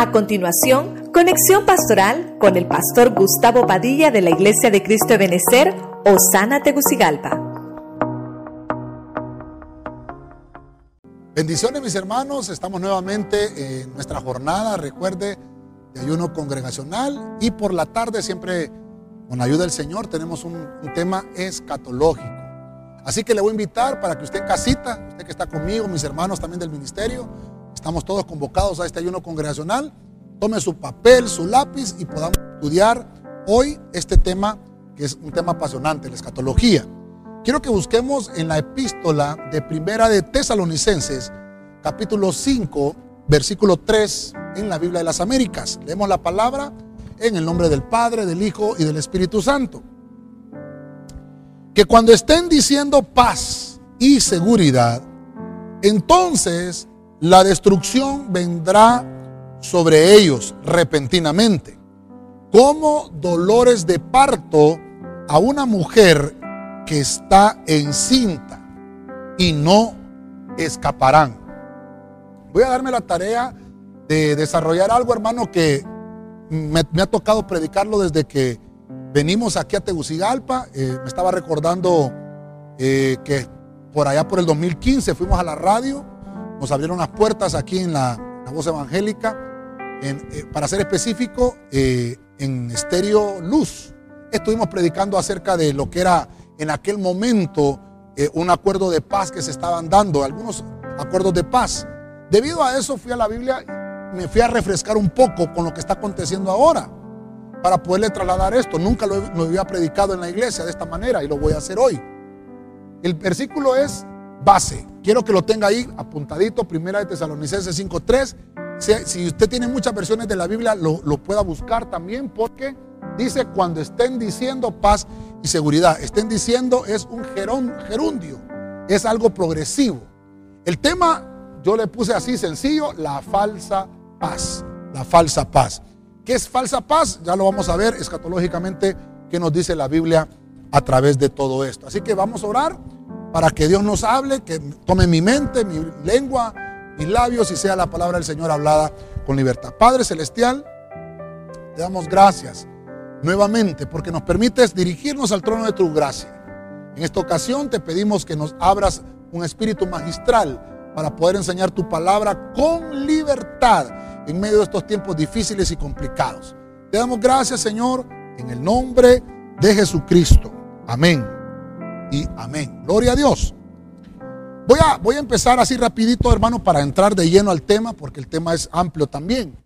A continuación, conexión pastoral con el pastor Gustavo Padilla de la Iglesia de Cristo de Benecer, Osana Tegucigalpa. Bendiciones mis hermanos, estamos nuevamente en nuestra jornada, recuerde, de ayuno congregacional y por la tarde siempre con ayuda del Señor tenemos un, un tema escatológico. Así que le voy a invitar para que usted casita, usted que está conmigo, mis hermanos también del ministerio, Estamos todos convocados a este ayuno congregacional. Tome su papel, su lápiz y podamos estudiar hoy este tema que es un tema apasionante, la escatología. Quiero que busquemos en la epístola de Primera de Tesalonicenses, capítulo 5, versículo 3 en la Biblia de las Américas. Leemos la palabra en el nombre del Padre, del Hijo y del Espíritu Santo. Que cuando estén diciendo paz y seguridad, entonces la destrucción vendrá sobre ellos repentinamente, como dolores de parto a una mujer que está encinta y no escaparán. Voy a darme la tarea de desarrollar algo, hermano, que me, ha tocado predicarlo desde que venimos aquí a Tegucigalpa. Eh, me estaba recordando eh, que por allá por el 2015 fuimos a la radio nos abrieron las puertas aquí en la, voz evangélica, eh, para ser específico, eh, en Estéreo Luz. Estuvimos predicando acerca de lo que era en aquel momento eh, un acuerdo de paz que se estaban dando, algunos acuerdos de paz. Debido a eso fui a la Biblia, me fui a refrescar un poco con lo que está aconteciendo ahora, para poderle trasladar esto. Nunca lo, lo había predicado en la iglesia de esta manera y lo voy a hacer hoy. El versículo es base. Quiero que lo tenga ahí apuntadito, primera de Tesalonicenses 5.3. Si, si, usted tiene muchas versiones de la Biblia, lo, pueda buscar también porque dice cuando estén diciendo paz y seguridad. Estén diciendo es un gerundio, es algo progresivo. El tema yo le puse así sencillo, la falsa paz, la falsa paz. ¿Qué es falsa paz? Ya lo vamos a ver escatológicamente qué nos dice la Biblia a través de todo esto. Así que vamos a orar para que Dios nos hable, que tome mi mente, mi lengua, mis labios y sea la palabra del Señor hablada con libertad. Padre Celestial, te damos gracias nuevamente porque nos permites dirigirnos al trono de tu gracia. En esta ocasión te pedimos que nos abras un espíritu magistral para poder enseñar tu palabra con libertad en medio de estos tiempos difíciles y complicados. Te damos gracias, Señor, en el nombre de Jesucristo. Amén y amén. Gloria a Dios. Voy a, voy a empezar así rapidito, hermano, para entrar de lleno al tema, porque el tema es amplio también.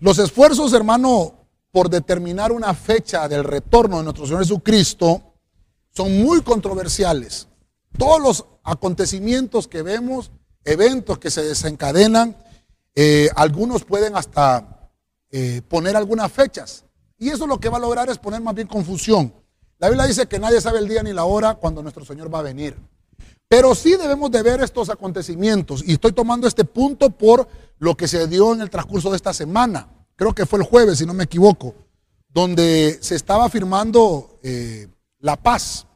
Los esfuerzos, hermano, por determinar una fecha del retorno de nuestro Señor Jesucristo son muy controversiales. Todos los acontecimientos que vemos, eventos que se desencadenan, eh, algunos pueden hasta eh, poner algunas fechas. Y eso lo que va a lograr es poner más bien confusión. La Biblia dice que nadie sabe el día ni la hora cuando nuestro Señor va a venir. Pero sí debemos de ver estos acontecimientos. Y estoy tomando este punto por lo que se dio en el transcurso de esta semana. Creo que fue el jueves, si no me equivoco, donde se estaba firmando eh, la paz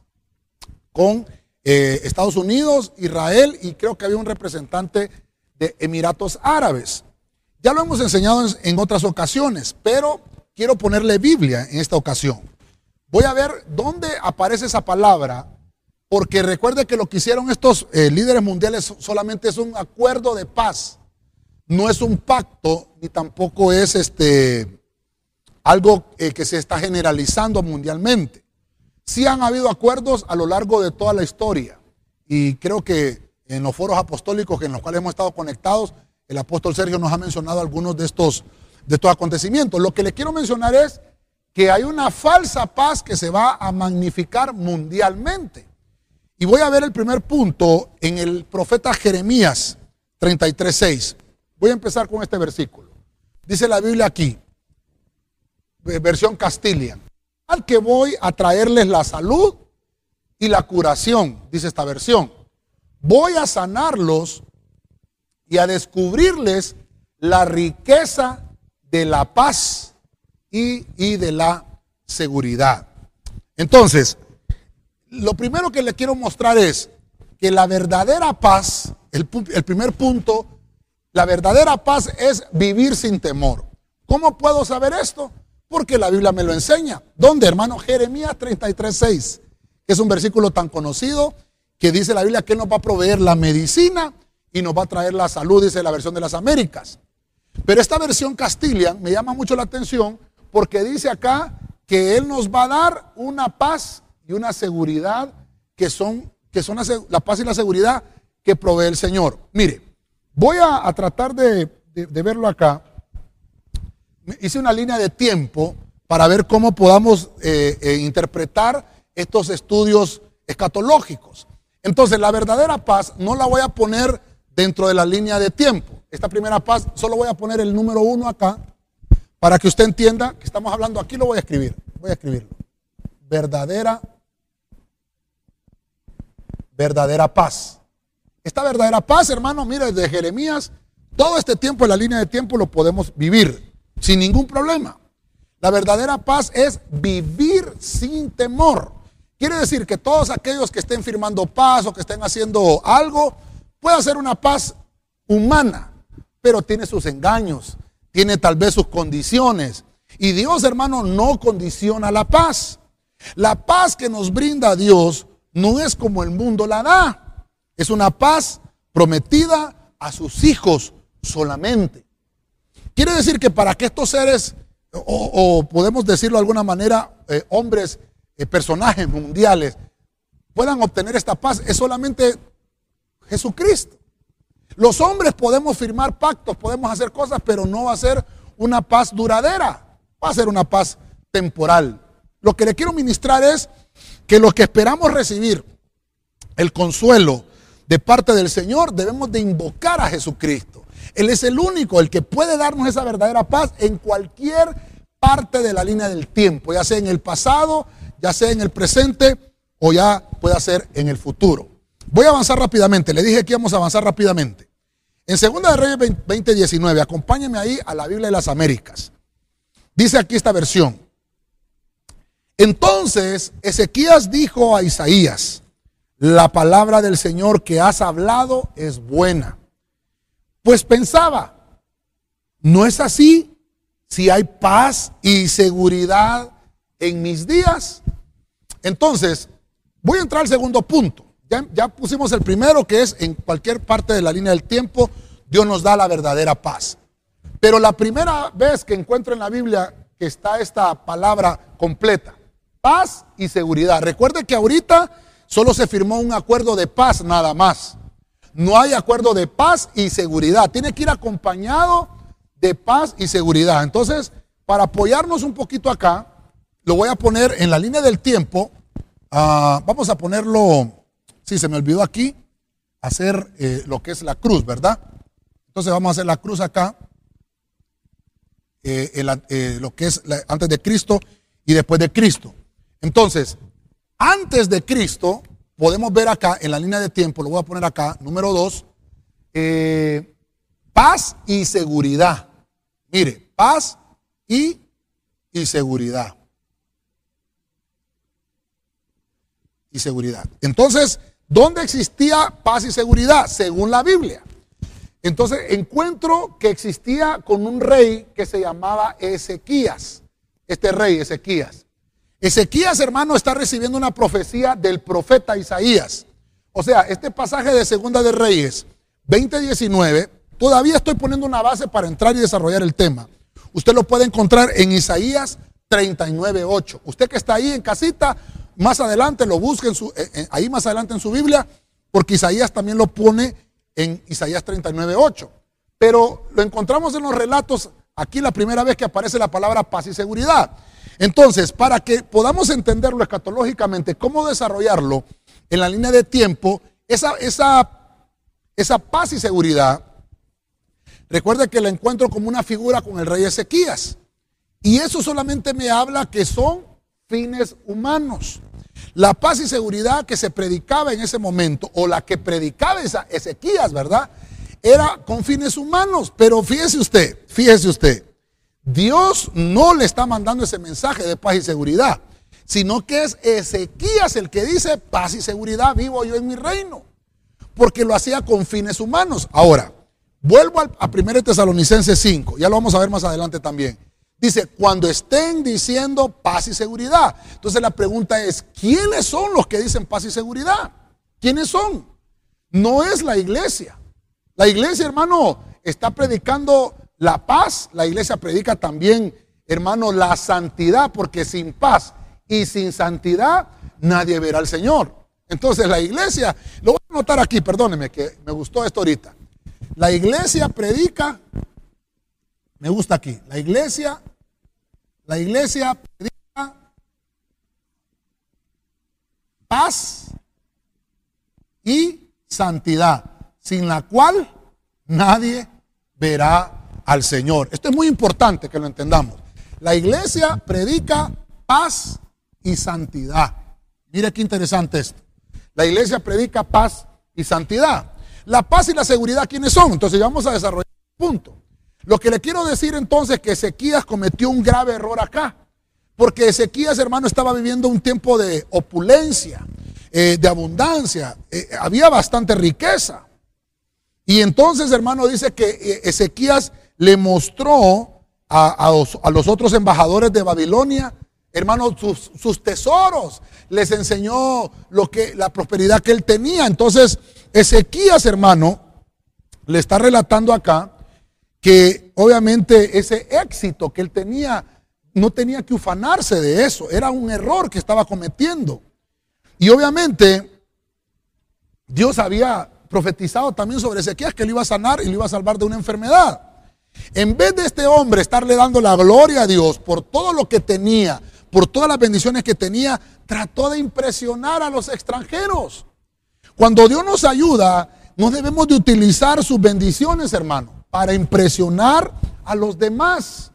con eh, Estados Unidos, Israel y creo que había un representante de Emiratos Árabes. Ya lo hemos enseñado en otras ocasiones, pero quiero ponerle Biblia en esta ocasión. Voy a ver dónde aparece esa palabra, porque recuerde que lo que hicieron estos eh, líderes mundiales solamente es un acuerdo de paz, no es un pacto, ni tampoco es este, algo eh, que se está generalizando mundialmente. Sí han habido acuerdos a lo largo de toda la historia, y creo que en los foros apostólicos en los cuales hemos estado conectados, el apóstol Sergio nos ha mencionado algunos de estos, de estos acontecimientos. Lo que le quiero mencionar es que hay una falsa paz que se va a magnificar mundialmente. Y voy a ver el primer punto en el profeta Jeremías 33.6. Voy a empezar con este versículo. Dice la Biblia aquí, versión Castilla, al que voy a traerles la salud y la curación, dice esta versión. Voy a sanarlos y a descubrirles la riqueza de la paz y, de la seguridad. Entonces, lo primero que le quiero mostrar es que la verdadera paz, el, primer punto, La verdadera paz es vivir sin temor. ¿Cómo puedo saber esto? Porque la Biblia me lo enseña. ¿Dónde, hermano? Jeremías 33, 6. Es un versículo tan conocido que dice la Biblia que nos va a proveer la medicina y nos va a traer la salud, dice la versión de las Américas. Pero esta versión Castilian me llama mucho la atención porque dice acá que Él nos va a dar una paz y una seguridad que son, que son la, paz y la seguridad que provee el Señor. Mire, voy a, tratar de, verlo acá. Hice una línea de tiempo para ver cómo podamos eh, eh, interpretar estos estudios escatológicos. Entonces, la verdadera paz no la voy a poner dentro de la línea de tiempo. Esta primera paz, solo voy a poner el número uno acá para que usted entienda que estamos hablando. Aquí lo voy a escribir. Voy a escribirlo. Verdadera, verdadera paz. Esta verdadera paz, hermano, mire, desde Jeremías, todo este tiempo en la línea de tiempo lo podemos vivir sin ningún problema. La verdadera paz es vivir sin temor. Quiere decir que todos aquellos que estén firmando paz o que estén haciendo algo, puede ser una paz humana, pero tiene sus engaños, tiene tal vez sus condiciones. Y Dios, hermano, no condiciona la paz. La paz que nos brinda Dios no es como el mundo la da. Es una paz prometida a sus hijos solamente. Quiere decir que para que estos seres, o, podemos decirlo de alguna manera, eh, hombres eh, personajes mundiales puedan obtener esta paz es solamente Jesucristo. Los hombres podemos firmar pactos, podemos hacer cosas, pero no va a ser una paz duradera, va a ser una paz temporal. Lo que le quiero ministrar es que lo que esperamos recibir, el consuelo de parte del Señor, debemos de invocar a Jesucristo. Él es el único, el que puede darnos esa verdadera paz en cualquier parte de la línea del tiempo, ya sea en el pasado, ya sea en el presente o ya pueda ser en el futuro. Voy a avanzar rápidamente, le dije que íbamos a avanzar rápidamente. En 2 de Reyes 2019, acompáñenme ahí a la Biblia de las Américas. Dice aquí esta versión. Entonces Ezequías dijo a Isaías, la palabra del Señor que has hablado es buena. Pues pensaba, ¿no es así si hay paz y seguridad en mis días? Entonces, voy a entrar al segundo punto. Ya, pusimos el primero, que es en cualquier parte de la línea del tiempo, Dios nos da la verdadera paz. Pero la primera vez que encuentro en la Biblia que está esta palabra completa, paz y seguridad. Recuerde que ahorita solo se firmó un acuerdo de paz nada más. No hay acuerdo de paz y seguridad. Tiene que ir acompañado de paz y seguridad. Entonces, para apoyarnos un poquito acá, lo voy a poner en la línea del tiempo. Ah, vamos a ponerlo, si se me olvidó aquí, hacer eh, lo que es la cruz, ¿verdad? Entonces vamos a hacer la cruz acá, eh, eh, lo que es antes de Cristo y después de Cristo. Entonces, antes de Cristo, podemos ver acá en la línea de tiempo, lo voy a poner acá, número dos, paz y seguridad. Mire, paz y, y seguridad. y seguridad. Entonces, ¿dónde existía paz y seguridad? Según la Biblia. Entonces, encuentro que existía con un rey que se llamaba Ezequías. Este rey, Ezequías. Ezequías, hermano, está recibiendo una profecía del profeta Isaías. O sea, este pasaje de Segunda de Reyes 2019, todavía estoy poniendo una base para entrar y desarrollar el tema. Usted lo puede encontrar en Isaías 39.8. Usted que está ahí en casita, más adelante lo busquen eh, eh, ahí más adelante en su Biblia, porque Isaías también lo pone en Isaías 39.8. Pero lo encontramos en los relatos aquí la primera vez que aparece la palabra paz y seguridad. Entonces, para que podamos entenderlo escatológicamente, cómo desarrollarlo en la línea de tiempo, esa, esa, esa paz y seguridad, recuerde que la encuentro como una figura con el rey Ezequías. Y eso solamente me habla que son fines humanos. La paz y seguridad que se predicaba en ese momento, o la que predicaba esa Ezequías, ¿verdad? Era con fines humanos. Pero fíjese usted, fíjese usted, Dios no le está mandando ese mensaje de paz y seguridad, sino que es Ezequías el que dice, paz y seguridad vivo yo en mi reino, porque lo hacía con fines humanos. Ahora, Vuelvo a 1 Tesalonicenses 5, ya lo vamos a ver más adelante también. Dice, cuando estén diciendo paz y seguridad. Entonces la pregunta es, ¿quiénes son los que dicen paz y seguridad? ¿Quiénes son? No es la iglesia. La iglesia, hermano, está predicando la paz. La iglesia predica también, hermano, la santidad, porque sin paz y sin santidad nadie verá al Señor. Entonces la iglesia, lo voy a anotar aquí, perdóneme que me gustó esto ahorita. La iglesia predica, me gusta aquí, la iglesia la iglesia predica paz y santidad, sin la cual nadie verá al Señor. Esto es muy importante que lo entendamos. La iglesia predica paz y santidad. Mire qué interesante esto. La iglesia predica paz y santidad. La paz y la seguridad, ¿quiénes son? Entonces vamos a desarrollar un punto. Lo que le quiero decir entonces es que Ezequías cometió un grave error acá. Porque Ezequías, hermano, estaba viviendo un tiempo de opulencia, eh, de abundancia. Eh, había bastante riqueza. Y entonces, hermano, dice que eh, Ezequías le mostró a, los, otros embajadores de Babilonia, hermano, sus, sus, tesoros. Les enseñó lo que, la prosperidad que él tenía. Entonces, Ezequías, hermano, le está relatando acá que obviamente ese éxito que él tenía, no tenía que ufanarse de eso, era un error que estaba cometiendo. Y obviamente Dios había profetizado también sobre Ezequiel que le iba a sanar y le iba a salvar de una enfermedad. En vez de este hombre estarle dando la gloria a Dios por todo lo que tenía, por todas las bendiciones que tenía, trató de impresionar a los extranjeros. Cuando Dios nos ayuda, no debemos de utilizar sus bendiciones, hermano para impresionar a los demás.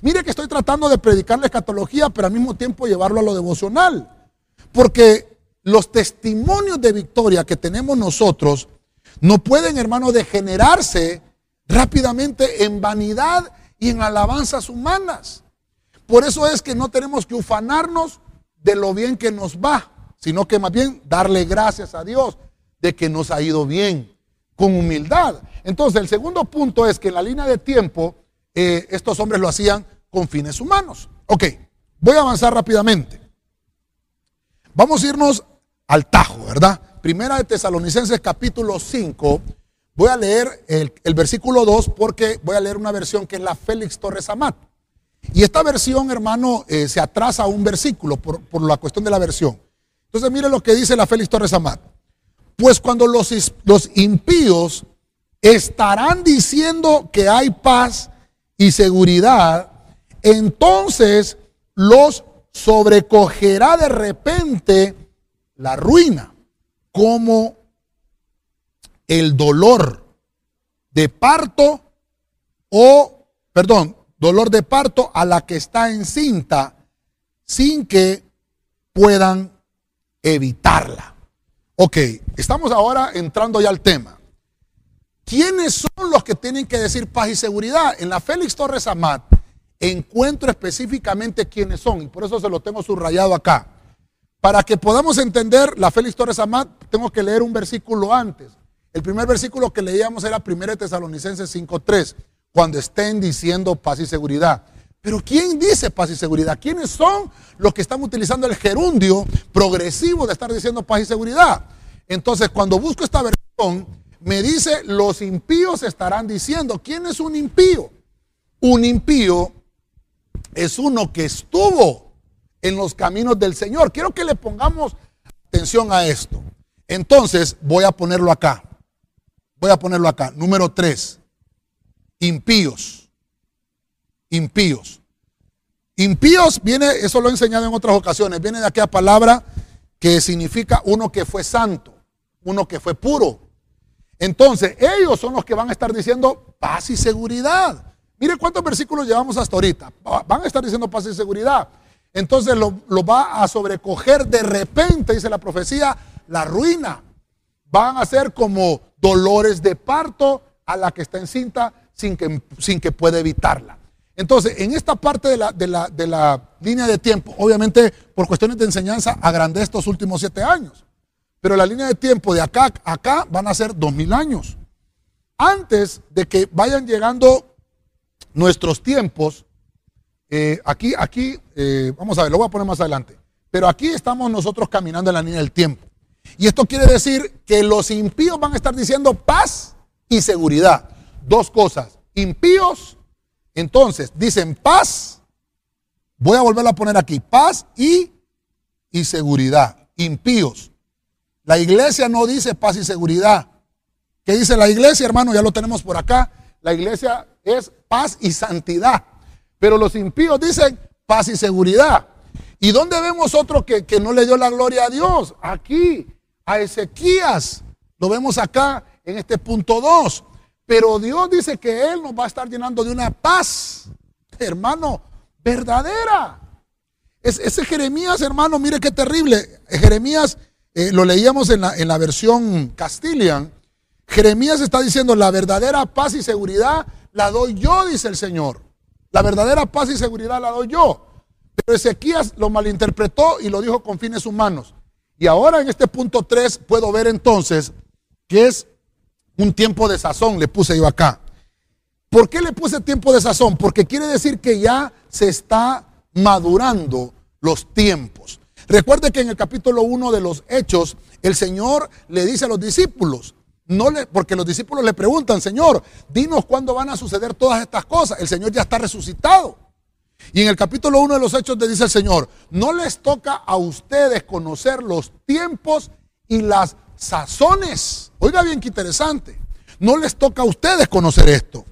Mire que estoy tratando de predicar la escatología, pero al mismo tiempo llevarlo a lo devocional. Porque los testimonios de victoria que tenemos nosotros no pueden, hermano, degenerarse rápidamente en vanidad y en alabanzas humanas. Por eso es que no tenemos que ufanarnos de lo bien que nos va, sino que más bien darle gracias a Dios de que nos ha ido bien con humildad. Entonces, el segundo punto es que en la línea de tiempo, eh, estos hombres lo hacían con fines humanos. Ok, voy a avanzar rápidamente. Vamos a irnos al tajo, ¿verdad? Primera de Tesalonicenses capítulo 5. Voy a leer el, versículo 2 porque voy a leer una versión que es la Félix Torres Amat. Y esta versión, hermano, eh, se atrasa a un versículo por, por la cuestión de la versión. Entonces, mire lo que dice la Félix Torres Amat. Pues cuando los, los impíos estarán diciendo que hay paz y seguridad, entonces los sobrecogerá de repente la ruina, como el dolor de parto o, perdón, dolor de parto a la que está encinta sin que puedan evitarla. Ok, estamos ahora entrando ya al tema. ¿Quiénes son los que tienen que decir paz y seguridad? En la Félix Torres Amat encuentro específicamente quiénes son y por eso se lo tengo subrayado acá. Para que podamos entender la Félix Torres Amat, tengo que leer un versículo antes. El primer versículo que leíamos era 1 Tesalonicenses 5.3, cuando estén diciendo paz y seguridad. Pero ¿quién dice paz y seguridad? ¿Quiénes son los que están utilizando el gerundio progresivo de estar diciendo paz y seguridad? Entonces, cuando busco esta versión, me dice, los impíos estarán diciendo, ¿quién es un impío? Un impío es uno que estuvo en los caminos del Señor. Quiero que le pongamos atención a esto. Entonces, voy a ponerlo acá. Voy a ponerlo acá. Número tres. Impíos impíos. Impíos viene, eso lo he enseñado en otras ocasiones, viene de aquella palabra que significa uno que fue santo, uno que fue puro. Entonces, ellos son los que van a estar diciendo paz y seguridad. Mire cuántos versículos llevamos hasta ahorita. Van a estar diciendo paz y seguridad. Entonces lo, va a sobrecoger de repente, dice la profecía, la ruina. Van a ser como dolores de parto a la que está encinta sin que, sin que pueda evitarla. Entonces, en esta parte de la, línea de tiempo, obviamente por cuestiones de enseñanza agrandé estos últimos siete años, pero la línea de tiempo de acá a acá van a ser dos mil años. antes de que vayan llegando nuestros tiempos, eh, aquí, aquí, eh, vamos a ver, lo voy a poner más adelante, pero aquí estamos nosotros caminando en la línea del tiempo. Y esto quiere decir que los impíos van a estar diciendo paz y seguridad. Dos cosas. Impíos, entonces, dicen paz. Voy a volverlo a poner aquí. Paz y, y seguridad. Impíos. La iglesia no dice paz y seguridad. ¿Qué dice la iglesia, hermano? Ya lo tenemos por acá. La iglesia es paz y santidad. Pero los impíos dicen paz y seguridad. ¿Y dónde vemos otro que, que no le dio la gloria a Dios? Aquí, a Ezequías. Lo vemos acá en este punto 2. Pero Dios dice que Él nos va a estar llenando de una paz, hermano, verdadera. ese Jeremías, hermano, mire qué terrible. Jeremías, eh, lo leíamos en la, en la versión Castilian. Jeremías está diciendo, la verdadera paz y seguridad la doy yo, dice el Señor. La verdadera paz y seguridad la doy yo. Pero Ezequías lo malinterpretó y lo dijo con fines humanos. Y ahora en este punto 3 puedo ver entonces que es un tiempo de sazón, le puse yo acá. ¿Por qué le puse tiempo de sazón? Porque quiere decir que ya se está madurando los tiempos. Recuerde que en el capítulo 1 de los Hechos, el Señor le dice a los discípulos, no le, porque los discípulos le preguntan, Señor, dinos cuándo van a suceder todas estas cosas. El Señor ya está resucitado. Y en el capítulo 1 de los Hechos le dice el Señor, no les toca a ustedes conocer los tiempos y las sazones. Oiga bien, qué interesante. No les toca a ustedes conocer esto.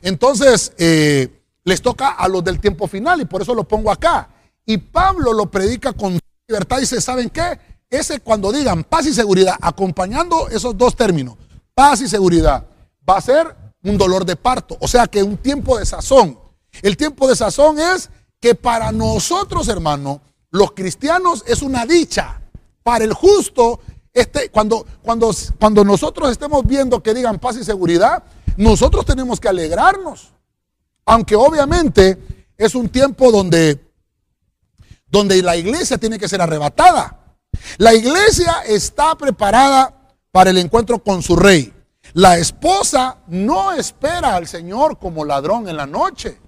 Entonces, eh, les toca a los del tiempo final y por eso lo pongo acá. Y Pablo lo predica con libertad y dice, ¿saben qué? Ese cuando digan paz y seguridad, acompañando esos dos términos, paz y seguridad, va a ser un dolor de parto. O sea que un tiempo de sazón. El tiempo de sazón es que para nosotros, hermano, los cristianos es una dicha. Para el justo este, cuando, cuando, cuando nosotros estemos viendo que digan paz y seguridad, nosotros tenemos que alegrarnos. Aunque obviamente es un tiempo donde, donde la iglesia tiene que ser arrebatada. La iglesia está preparada para el encuentro con su rey. La esposa no espera al Señor como ladrón en la noche.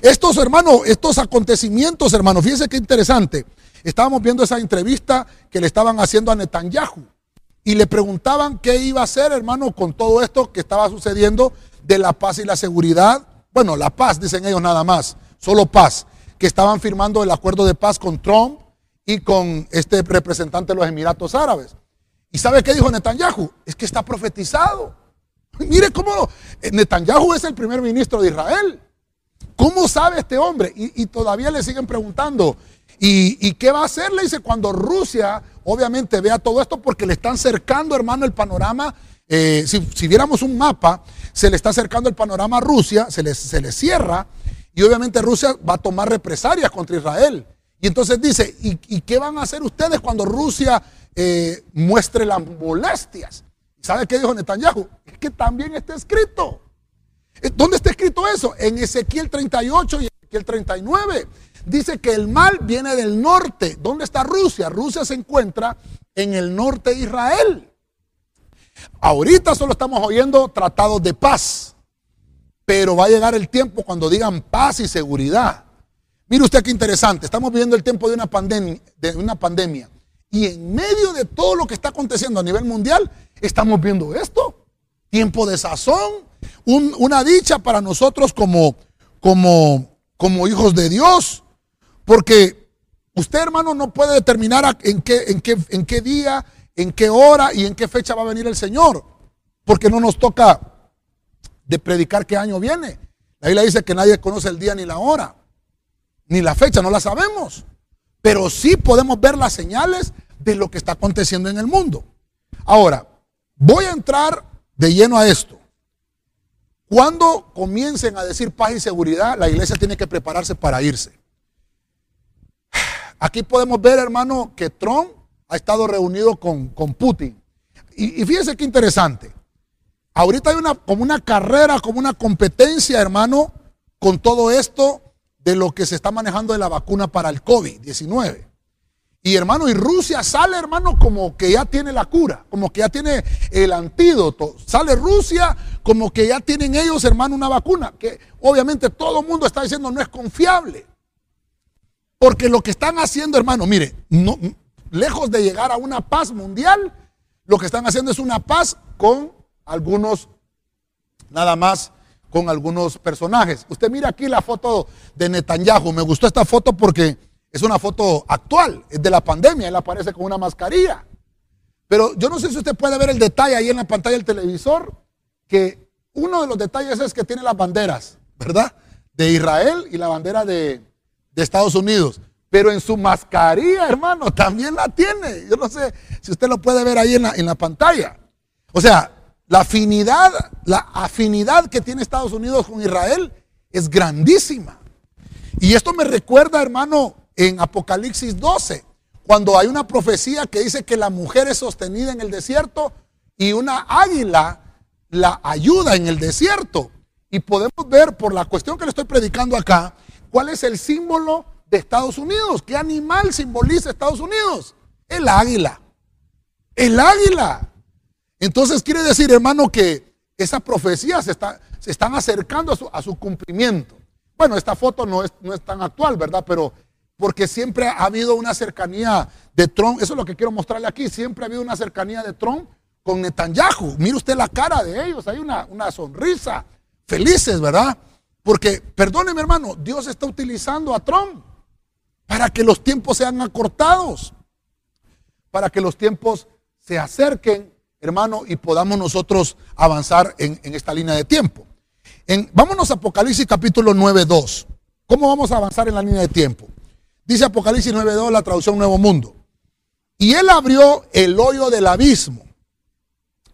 Estos hermanos, estos acontecimientos, hermanos, fíjense qué interesante. Estábamos viendo esa entrevista que le estaban haciendo a Netanyahu y le preguntaban qué iba a hacer, hermano, con todo esto que estaba sucediendo de la paz y la seguridad. Bueno, la paz, dicen ellos nada más, solo paz, que estaban firmando el acuerdo de paz con Trump y con este representante de los Emiratos Árabes. ¿Y sabe qué dijo Netanyahu? Es que está profetizado. Mire cómo Netanyahu es el primer ministro de Israel. ¿Cómo sabe este hombre? Y, todavía le siguen preguntando, ¿Y, qué va a hacer? Le dice, cuando Rusia obviamente vea todo esto, porque le están cercando, hermano, el panorama. Eh, si, viéramos un mapa, se le está acercando el panorama a Rusia, se le, se le cierra, y obviamente Rusia va a tomar represalias contra Israel. Y entonces dice, ¿y, qué van a hacer ustedes cuando Rusia eh, muestre las molestias? ¿Sabe qué dijo Netanyahu? Es que también está escrito. ¿Dónde está escrito eso? En Ezequiel 38 y Ezequiel 39 dice que el mal viene del norte. ¿Dónde está Rusia? Rusia se encuentra en el norte de Israel. Ahorita solo estamos oyendo tratados de paz, pero va a llegar el tiempo cuando digan paz y seguridad. Mire usted qué interesante, estamos viviendo el tiempo de una de una pandemia y en medio de todo lo que está aconteciendo a nivel mundial, estamos viendo esto. Tiempo de sazón, una dicha para nosotros como, como, como hijos de Dios. Porque usted, hermano, no puede determinar en qué, en, qué, en qué día, en qué hora y en qué fecha va a venir el Señor. Porque no nos toca de predicar qué año viene. La Biblia dice que nadie conoce el día ni la hora, ni la fecha, no la sabemos. Pero sí podemos ver las señales de lo que está aconteciendo en el mundo. Ahora, voy a entrar de lleno a esto. Cuando comiencen a decir paz y seguridad, la iglesia tiene que prepararse para irse. Aquí podemos ver, hermano, que Trump ha estado reunido con, con Putin. Y, fíjense qué interesante. Ahorita hay una, como una carrera, como una competencia, hermano, con todo esto de lo que se está manejando de la vacuna para el COVID-19. Y hermano, y Rusia sale, hermano, como que ya tiene la cura, como que ya tiene el antídoto. Sale Rusia como que ya tienen ellos, hermano, una vacuna, que obviamente todo el mundo está diciendo no es confiable. Porque lo que están haciendo, hermano, mire, lejos de llegar a una paz mundial, lo que están haciendo es una paz con algunos, nada más, con algunos personajes. Usted mira aquí la foto de Netanyahu. Me gustó esta foto porque es una foto actual, es de la pandemia, él aparece con una mascarilla. Pero yo no sé si usted puede ver el detalle ahí en la pantalla del televisor, que uno de los detalles es que tiene las banderas, ¿verdad? De Israel y la bandera de, Estados Unidos. Pero en su mascarilla, hermano, también la tiene. Yo no sé si usted lo puede ver ahí en la, en la pantalla. O sea, la afinidad, la afinidad que tiene Estados Unidos con Israel es grandísima. Y esto me recuerda, hermano, en Apocalipsis 12, cuando hay una profecía que dice que la mujer es sostenida en el desierto y una águila la ayuda en el desierto. Y podemos ver por la cuestión que le estoy predicando acá, cuál es el símbolo de Estados Unidos. ¿Qué animal simboliza Estados Unidos? El águila. El águila. Entonces quiere decir, hermano, que esa profecía se, está, se están acercando a su, a su, cumplimiento. Bueno, esta foto no es, no es tan actual, ¿verdad? Pero porque siempre ha habido una cercanía de Trump, eso es lo que quiero mostrarle aquí, siempre ha habido una cercanía de Trump con Netanyahu. Mire usted la cara de ellos, hay una, una sonrisa, felices, ¿verdad? Porque, perdóneme hermano, Dios está utilizando a Trump para que los tiempos sean acortados, para que los tiempos se acerquen, hermano, y podamos nosotros avanzar en, esta línea de tiempo. En, vámonos a Apocalipsis capítulo 9, 2. ¿Cómo vamos a avanzar en la línea de tiempo? Dice Apocalipsis 9.2, la traducción Nuevo Mundo. Y él abrió el hoyo del abismo.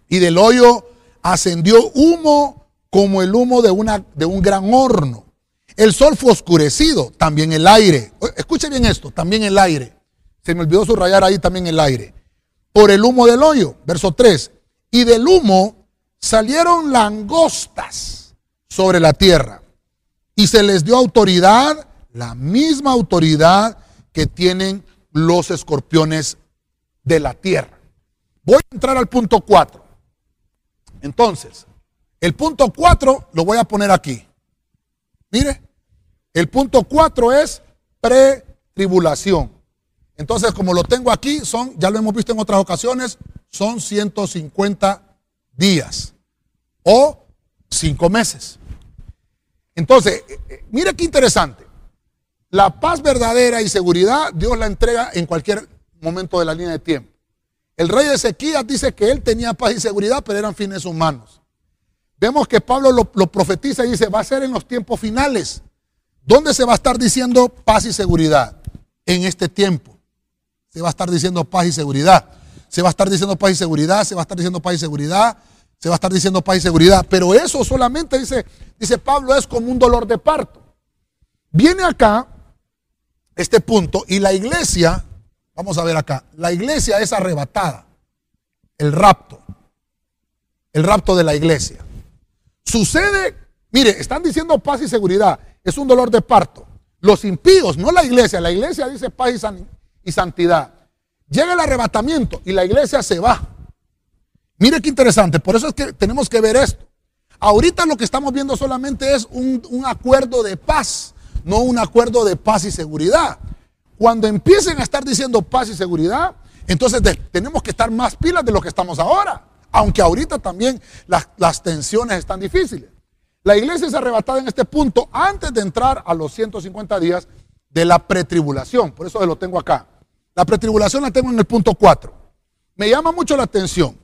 Y del hoyo ascendió humo como el humo de, una, de un gran horno. El sol fue oscurecido, también el aire. Escuche bien esto, también el aire. Se me olvidó subrayar ahí también el aire. Por el humo del hoyo, verso 3. Y del humo salieron langostas sobre la tierra. Y se les dio autoridad la misma autoridad que tienen los escorpiones de la tierra. Voy a entrar al punto 4. Entonces, el punto 4 lo voy a poner aquí. Mire, el punto 4 es pre-tribulación. Entonces, como lo tengo aquí, son, ya lo hemos visto en otras ocasiones, son 150 días o 5 meses. Entonces, eh, eh, mire qué interesante. La paz verdadera y seguridad Dios la entrega en cualquier momento de la línea de tiempo. El rey de Ezequías dice que él tenía paz y seguridad, pero eran fines humanos. Vemos que Pablo lo, profetiza y dice, va a ser en los tiempos finales. ¿Dónde se va a estar diciendo paz y seguridad? En este tiempo. Se va a estar diciendo paz y seguridad. Se va a estar diciendo paz y seguridad, se va a estar diciendo paz y seguridad, se va a estar diciendo paz y seguridad. Pero eso solamente, dice, dice Pablo, es como un dolor de parto. Viene acá este punto y la iglesia, vamos a ver acá, la iglesia es arrebatada, el rapto, el rapto de la iglesia. Sucede, mire, están diciendo paz y seguridad, es un dolor de parto. Los impíos, no la iglesia, la iglesia dice paz y, santidad. Llega el arrebatamiento y la iglesia se va. Mire qué interesante, por eso es que tenemos que ver esto. Ahorita lo que estamos viendo solamente es un, un acuerdo de paz no un acuerdo de paz y seguridad. Cuando empiecen a estar diciendo paz y seguridad, entonces tenemos que estar más pilas de lo que estamos ahora. Aunque ahorita también las, las tensiones están difíciles. La iglesia es arrebatada en este punto antes de entrar a los 150 días de la pretribulación. Por eso lo tengo acá. La pretribulación la tengo en el punto 4. Me llama mucho la atención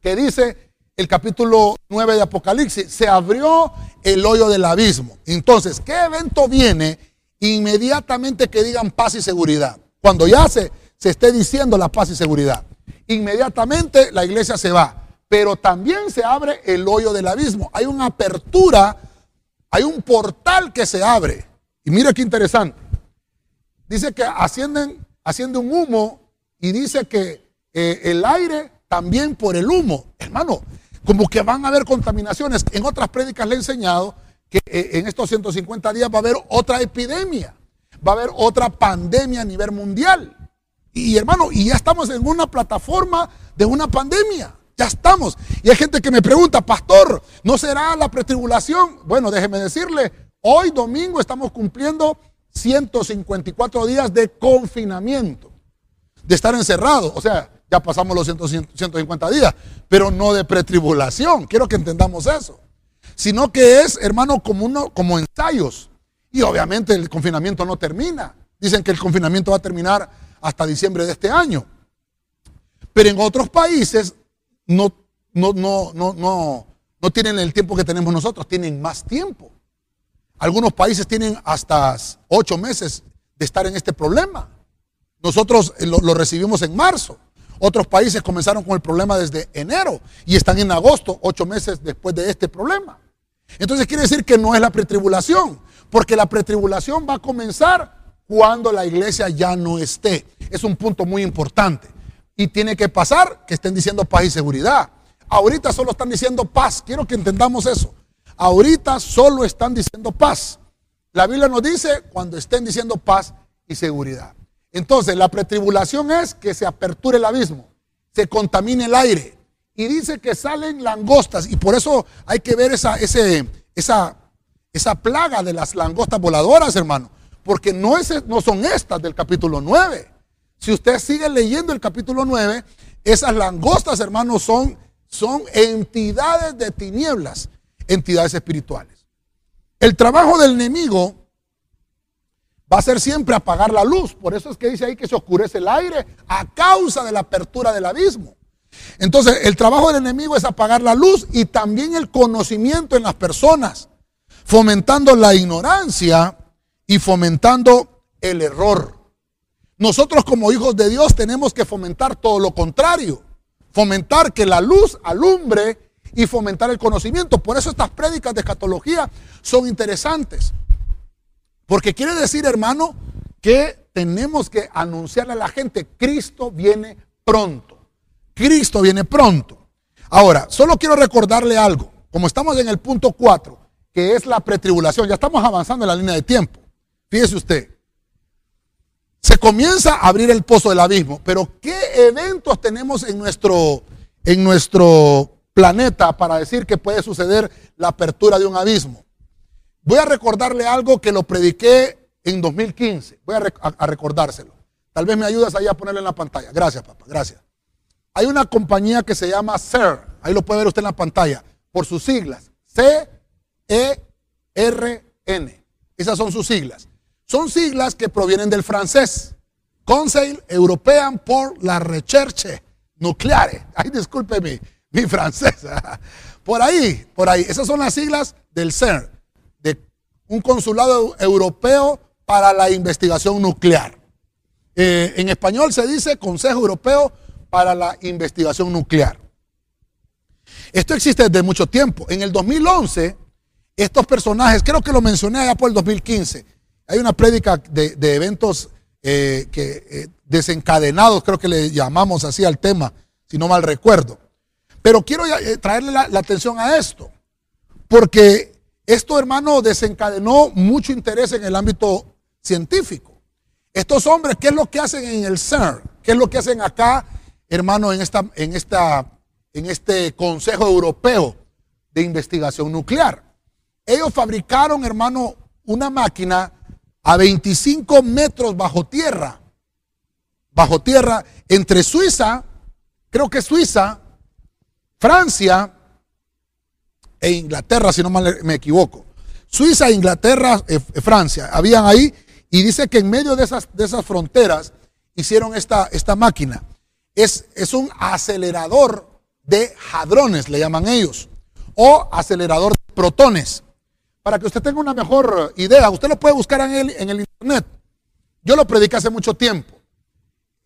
que dice el capítulo 9 de Apocalipsis, se abrió el hoyo del abismo. Entonces, ¿qué evento viene inmediatamente que digan paz y seguridad? Cuando ya se, se esté diciendo la paz y seguridad. Inmediatamente la iglesia se va. Pero también se abre el hoyo del abismo. Hay una apertura, hay un portal que se abre. Y mira qué interesante. Dice que ascienden, asciende un humo y dice que eh, el aire también por el humo. Hermano, como que van a haber contaminaciones. En otras prédicas le he enseñado que eh, en estos 150 días va a haber otra epidemia, va a haber otra pandemia a nivel mundial. Y hermano, y ya estamos en una plataforma de una pandemia. Ya estamos. Y hay gente que me pregunta, pastor, ¿no será la pretribulación? Bueno, déjeme decirle, hoy domingo estamos cumpliendo 154 días de confinamiento, de estar encerrado. O sea, ya pasamos los 150 días, pero no de pretribulación. Quiero que entendamos eso. Sino que es, hermano, como, uno, como ensayos. Y obviamente el confinamiento no termina. Dicen que el confinamiento va a terminar hasta diciembre de este año. Pero en otros países no, no, no, no, no, no tienen el tiempo que tenemos nosotros, tienen más tiempo. Algunos países tienen hasta ocho meses de estar en este problema. Nosotros lo, lo, recibimos en marzo. Otros países comenzaron con el problema desde enero y están en agosto, ocho meses después de este problema. Entonces quiere decir que no es la pretribulación, porque la pretribulación va a comenzar cuando la iglesia ya no esté. Es un punto muy importante. Y tiene que pasar que estén diciendo paz y seguridad. Ahorita solo están diciendo paz. Quiero que entendamos eso. Ahorita solo están diciendo paz. La Biblia nos dice cuando estén diciendo paz y seguridad. Entonces, la pretribulación es que se aperture el abismo, se contamine el aire. Y dice que salen langostas. Y por eso hay que ver esa, esa, esa plaga de las langostas voladoras, hermano porque no, es, no son estas del capítulo 9. Si usted sigue leyendo el capítulo 9, esas langostas, hermanos, son, son entidades de tinieblas, entidades espirituales. El trabajo del enemigo va a ser siempre apagar la luz. Por eso es que dice ahí que se oscurece el aire a causa de la apertura del abismo. Entonces, el trabajo del enemigo es apagar la luz y también el conocimiento en las personas, fomentando la ignorancia y fomentando el error. Nosotros como hijos de Dios tenemos que fomentar todo lo contrario. Fomentar que la luz alumbre y fomentar el conocimiento. Por eso estas prédicas de escatología son interesantes. Porque quiere decir, hermano, que tenemos que anunciarle a la gente, Cristo viene pronto. Cristo viene pronto. Ahora, solo quiero recordarle algo. Como estamos en el punto 4, que es la pretribulación, ya estamos avanzando en la línea de tiempo. Fíjese usted, se comienza a abrir el pozo del abismo, pero ¿qué eventos tenemos en nuestro, en nuestro planeta para decir que puede suceder la apertura de un abismo? Voy a recordarle algo que lo prediqué en 2015. Voy a, recordárselo. Tal vez me ayudas ahí a ponerlo en la pantalla. Gracias, papá. Gracias. Hay una compañía que se llama CERN. Ahí lo puede ver usted en la pantalla. Por sus siglas. C-E-R-N. Esas son sus siglas. Son siglas que provienen del francés. Conseil Européen pour la Recherche Nucleare. Ay, disculpe mi, francés. Por ahí, por ahí. Esas son las siglas del CERN, un consulado europeo para la investigación nuclear. Eh, en español se dice Consejo Europeo para la Investigación Nuclear. Esto existe desde mucho tiempo. En el 2011, estos personajes, creo que lo mencioné allá por el 2015, hay una prédica de, eventos eh, que, eh, desencadenados, creo que le llamamos así al tema, si no mal recuerdo. Pero quiero traerle la, atención a esto, porque esto, hermano, desencadenó mucho interés en el ámbito científico. Estos hombres, ¿qué es lo que hacen en el CERN? ¿Qué es lo que hacen acá, hermano, en, esta, en, esta, en este Consejo Europeo de Investigación Nuclear? Ellos fabricaron, hermano, una máquina a 25 metros bajo tierra, bajo tierra, entre Suiza, creo que Suiza, Francia e Inglaterra, si no me equivoco. Suiza, Inglaterra, eh, Francia, habían ahí, y dice que en medio de esas, fronteras hicieron esta, máquina. Es, un acelerador de hadrones, le llaman ellos, o acelerador de protones. Para que usted tenga una mejor idea, usted lo puede buscar en el, internet. Yo lo prediqué hace mucho tiempo.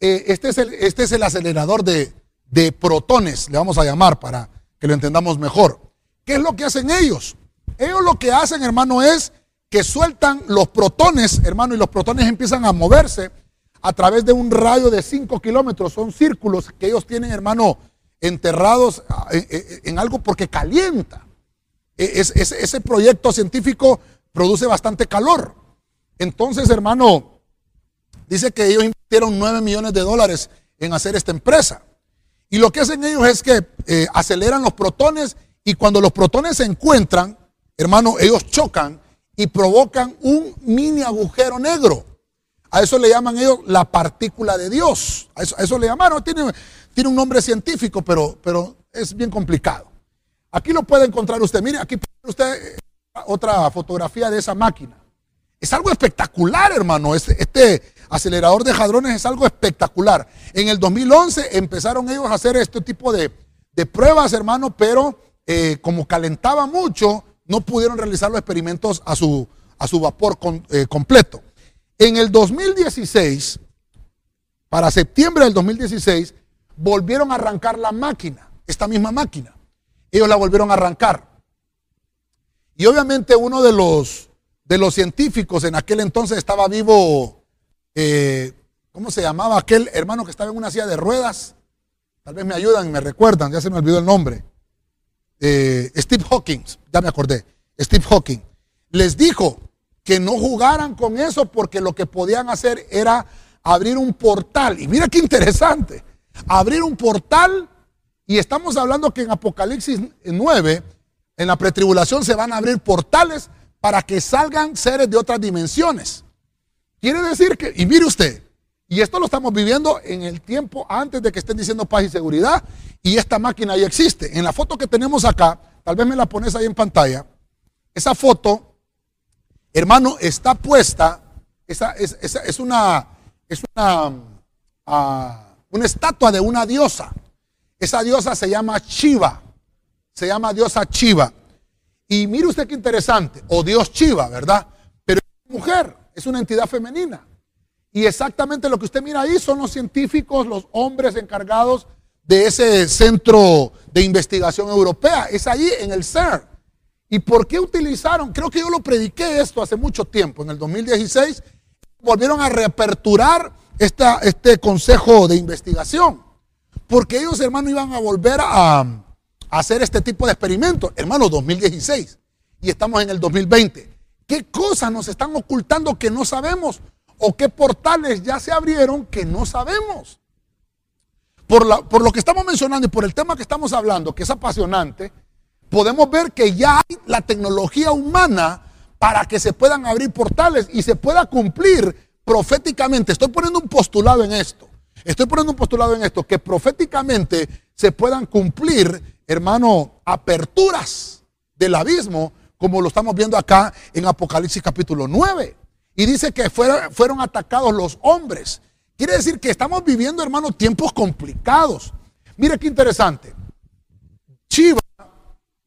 Eh, este, es el, este es el acelerador de protones, le vamos a llamar para que lo entendamos mejor. ¿Qué es lo que hacen ellos? Ellos lo que hacen, hermano, es que sueltan los protones, hermano, y los protones empiezan a moverse a través de un radio de 5 kilómetros. Son círculos que ellos tienen, hermano, enterrados ah, en algo porque calienta. E, es, ese proyecto científico produce bastante calor. Entonces, hermano, dice que ellos Dieron 9 millones de dólares en hacer esta empresa. Y lo que hacen ellos es que eh, aceleran los protones y cuando los protones se encuentran, hermano, ellos chocan y provocan un mini agujero negro. A eso le llaman ellos la partícula de Dios. A eso, le llamaron. Tiene, tiene, un nombre científico, pero, pero es bien complicado. Aquí lo puede encontrar usted. Mire, aquí puede usted eh, otra fotografía de esa máquina. Es algo espectacular, hermano. Este, este, acelerador de jadrones es algo espectacular. En el 2011 empezaron ellos a hacer este tipo de, pruebas, hermano, pero eh, como calentaba mucho, no pudieron realizar los experimentos a su, a su vapor eh, completo. En el 2016, para septiembre del 2016, volvieron a arrancar la máquina, esta misma máquina. Ellos la volvieron a arrancar. Y obviamente uno de los, de los científicos en aquel entonces estaba vivo, eh, ¿cómo se llamaba aquel hermano que estaba en una silla de ruedas? Tal vez me ayudan, me recuerdan, ya se me olvidó el nombre. Eh, Steve Hawking, ya me acordé, Steve Hawking, les dijo que no jugaran con eso porque lo que podían hacer era abrir un portal. Y mira qué interesante, abrir un portal y estamos hablando que en Apocalipsis 9, en la pretribulación se van a abrir portales para que salgan seres de otras dimensiones. Quiere decir que, y mire usted, y esto lo estamos viviendo en el tiempo antes de que estén diciendo paz y seguridad. Y esta máquina ya existe. En la foto que tenemos acá, tal vez me la pones ahí en pantalla. Esa foto, hermano, está puesta. Esa, es, una, es una, ah, una estatua de una diosa. Esa diosa se llama Chiva. Se llama diosa Chiva. Y mire usted qué interesante. O Dios Chiva, ¿verdad? Pero es mujer, es una entidad femenina. Y exactamente lo que usted mira ahí son los científicos, los hombres encargados de ese centro de investigación europea. Es ahí en el CERN. ¿Y por qué utilizaron? Creo que yo lo prediqué esto hace mucho tiempo, en el 2016. Volvieron a reaperturar este consejo de investigación. Porque ellos, hermano, iban a volver a, a hacer este tipo de experimentos. Hermano, 2016. Y estamos en el 2020. ¿Qué cosas nos están ocultando que no sabemos? O qué portales ya se abrieron que no sabemos. Por, lo que estamos mencionando y por el tema que estamos hablando, que es apasionante, podemos ver que ya hay la tecnología humana para que se puedan abrir portales y se pueda cumplir proféticamente. Estoy poniendo un postulado en esto. Estoy poniendo un postulado en esto, que proféticamente se puedan cumplir, hermano, aperturas del abismo, como lo estamos viendo acá en Apocalipsis capítulo 9. Y dice que fueron, atacados los hombres. Quiere decir que estamos viviendo, hermano, tiempos complicados. Mire qué interesante. Chiva,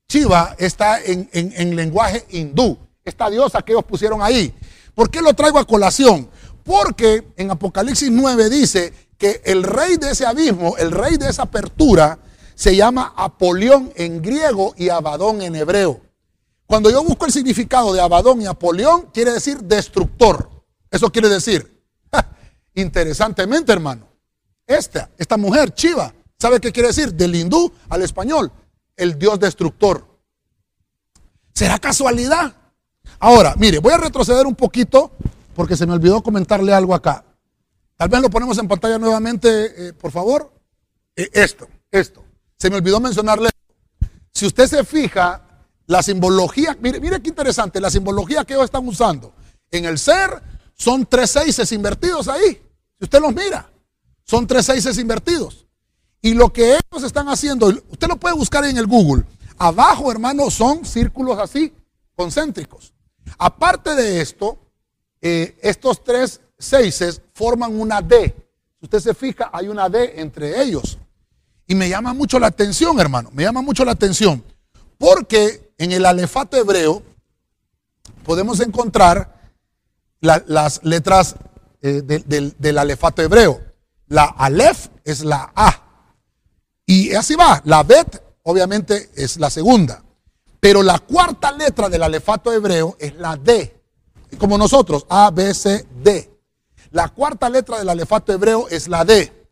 Chiva está en, en, lenguaje hindú. Esta diosa que ellos pusieron ahí. ¿Por qué lo traigo a colación? Porque en Apocalipsis 9 dice que el rey de ese abismo, el rey de esa apertura, se llama Apolión en griego y Abadón en hebreo. Cuando yo busco el significado de Abadón y Apolión, quiere decir destructor. Eso quiere decir, interesantemente, hermano, esta, esta mujer, Chiva, ¿sabe qué quiere decir? Del hindú al español, el dios destructor. ¿Será casualidad? Ahora, mire, voy a retroceder un poquito porque se me olvidó comentarle algo acá. Tal vez lo ponemos en pantalla nuevamente, eh, por favor. Eh, esto, esto. Se me olvidó mencionarle. Si usted se fija la simbología, mire, mire qué interesante, la simbología que ellos están usando. En el ser son tres seises invertidos ahí. Si usted los mira, son tres seises invertidos. Y lo que ellos están haciendo, usted lo puede buscar en el Google. Abajo, hermano, son círculos así, concéntricos. Aparte de esto, eh, estos tres seises forman una D. Si usted se fija, hay una D entre ellos. Y me llama mucho la atención, hermano, me llama mucho la atención. Porque en el alefato hebreo podemos encontrar las letras eh, del, alefato hebreo. La alef es la A. Y así va. La bet, obviamente, es la segunda. Pero la cuarta letra del alefato hebreo es la D. Como nosotros, A, B, C, D. La cuarta letra del alefato hebreo es la D.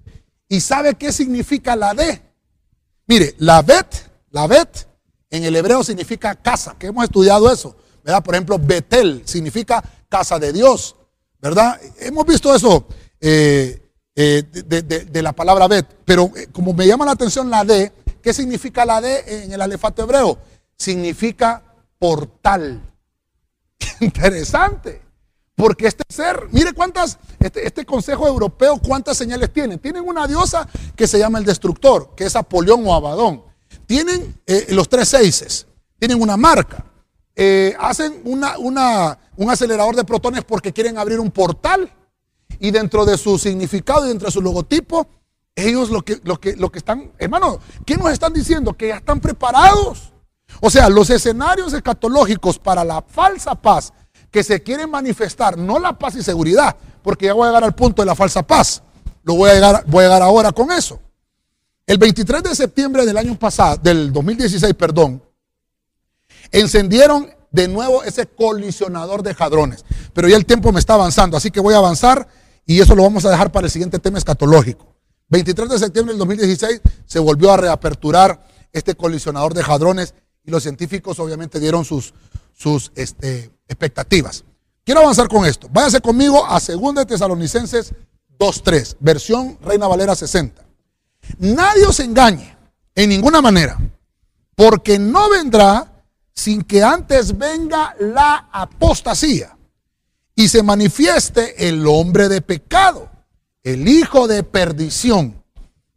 ¿Y sabe qué significa la D? Mire, la bet, la bet en el hebreo significa casa, que hemos estudiado eso. ¿verdad? Por ejemplo, Betel significa casa de Dios. ¿Verdad? Hemos visto eso eh, eh, de, la palabra Bet. Pero eh, como me llama la atención la D, ¿qué significa la D en el alefato hebreo? Significa portal. Interesante. Porque este ser, mire cuántas, este, este, consejo europeo, cuántas señales tiene. Tienen una diosa que se llama el destructor, que es Apolión o Abadón. Tienen los tres seises, tienen una marca. hacen una, una, un acelerador de protones porque quieren abrir un portal y dentro de su significado y dentro de su logotipo, ellos lo que, lo que, lo que están, hermano, ¿qué nos están diciendo? Que ya están preparados. O sea, los escenarios escatológicos para la falsa paz que se quieren manifestar, no la paz y seguridad, porque ya voy a llegar al punto de la falsa paz. Lo voy a llegar, voy a llegar ahora con eso. El 23 de septiembre del año pasado, del 2016, perdón, encendieron de nuevo ese colisionador de jadrones. Pero ya el tiempo me está avanzando, así que voy a avanzar y eso lo vamos a dejar para el siguiente tema escatológico. 23 de septiembre del 2016 se volvió a reaperturar este colisionador de jadrones y los científicos obviamente dieron sus, sus este, expectativas. Quiero avanzar con esto. Váyase conmigo a 2 de Tesalonicenses 2.3, versión Reina Valera 60. Nadie os engañe en ninguna manera, porque no vendrá sin que antes venga la apostasía y se manifieste el hombre de pecado, el hijo de perdición,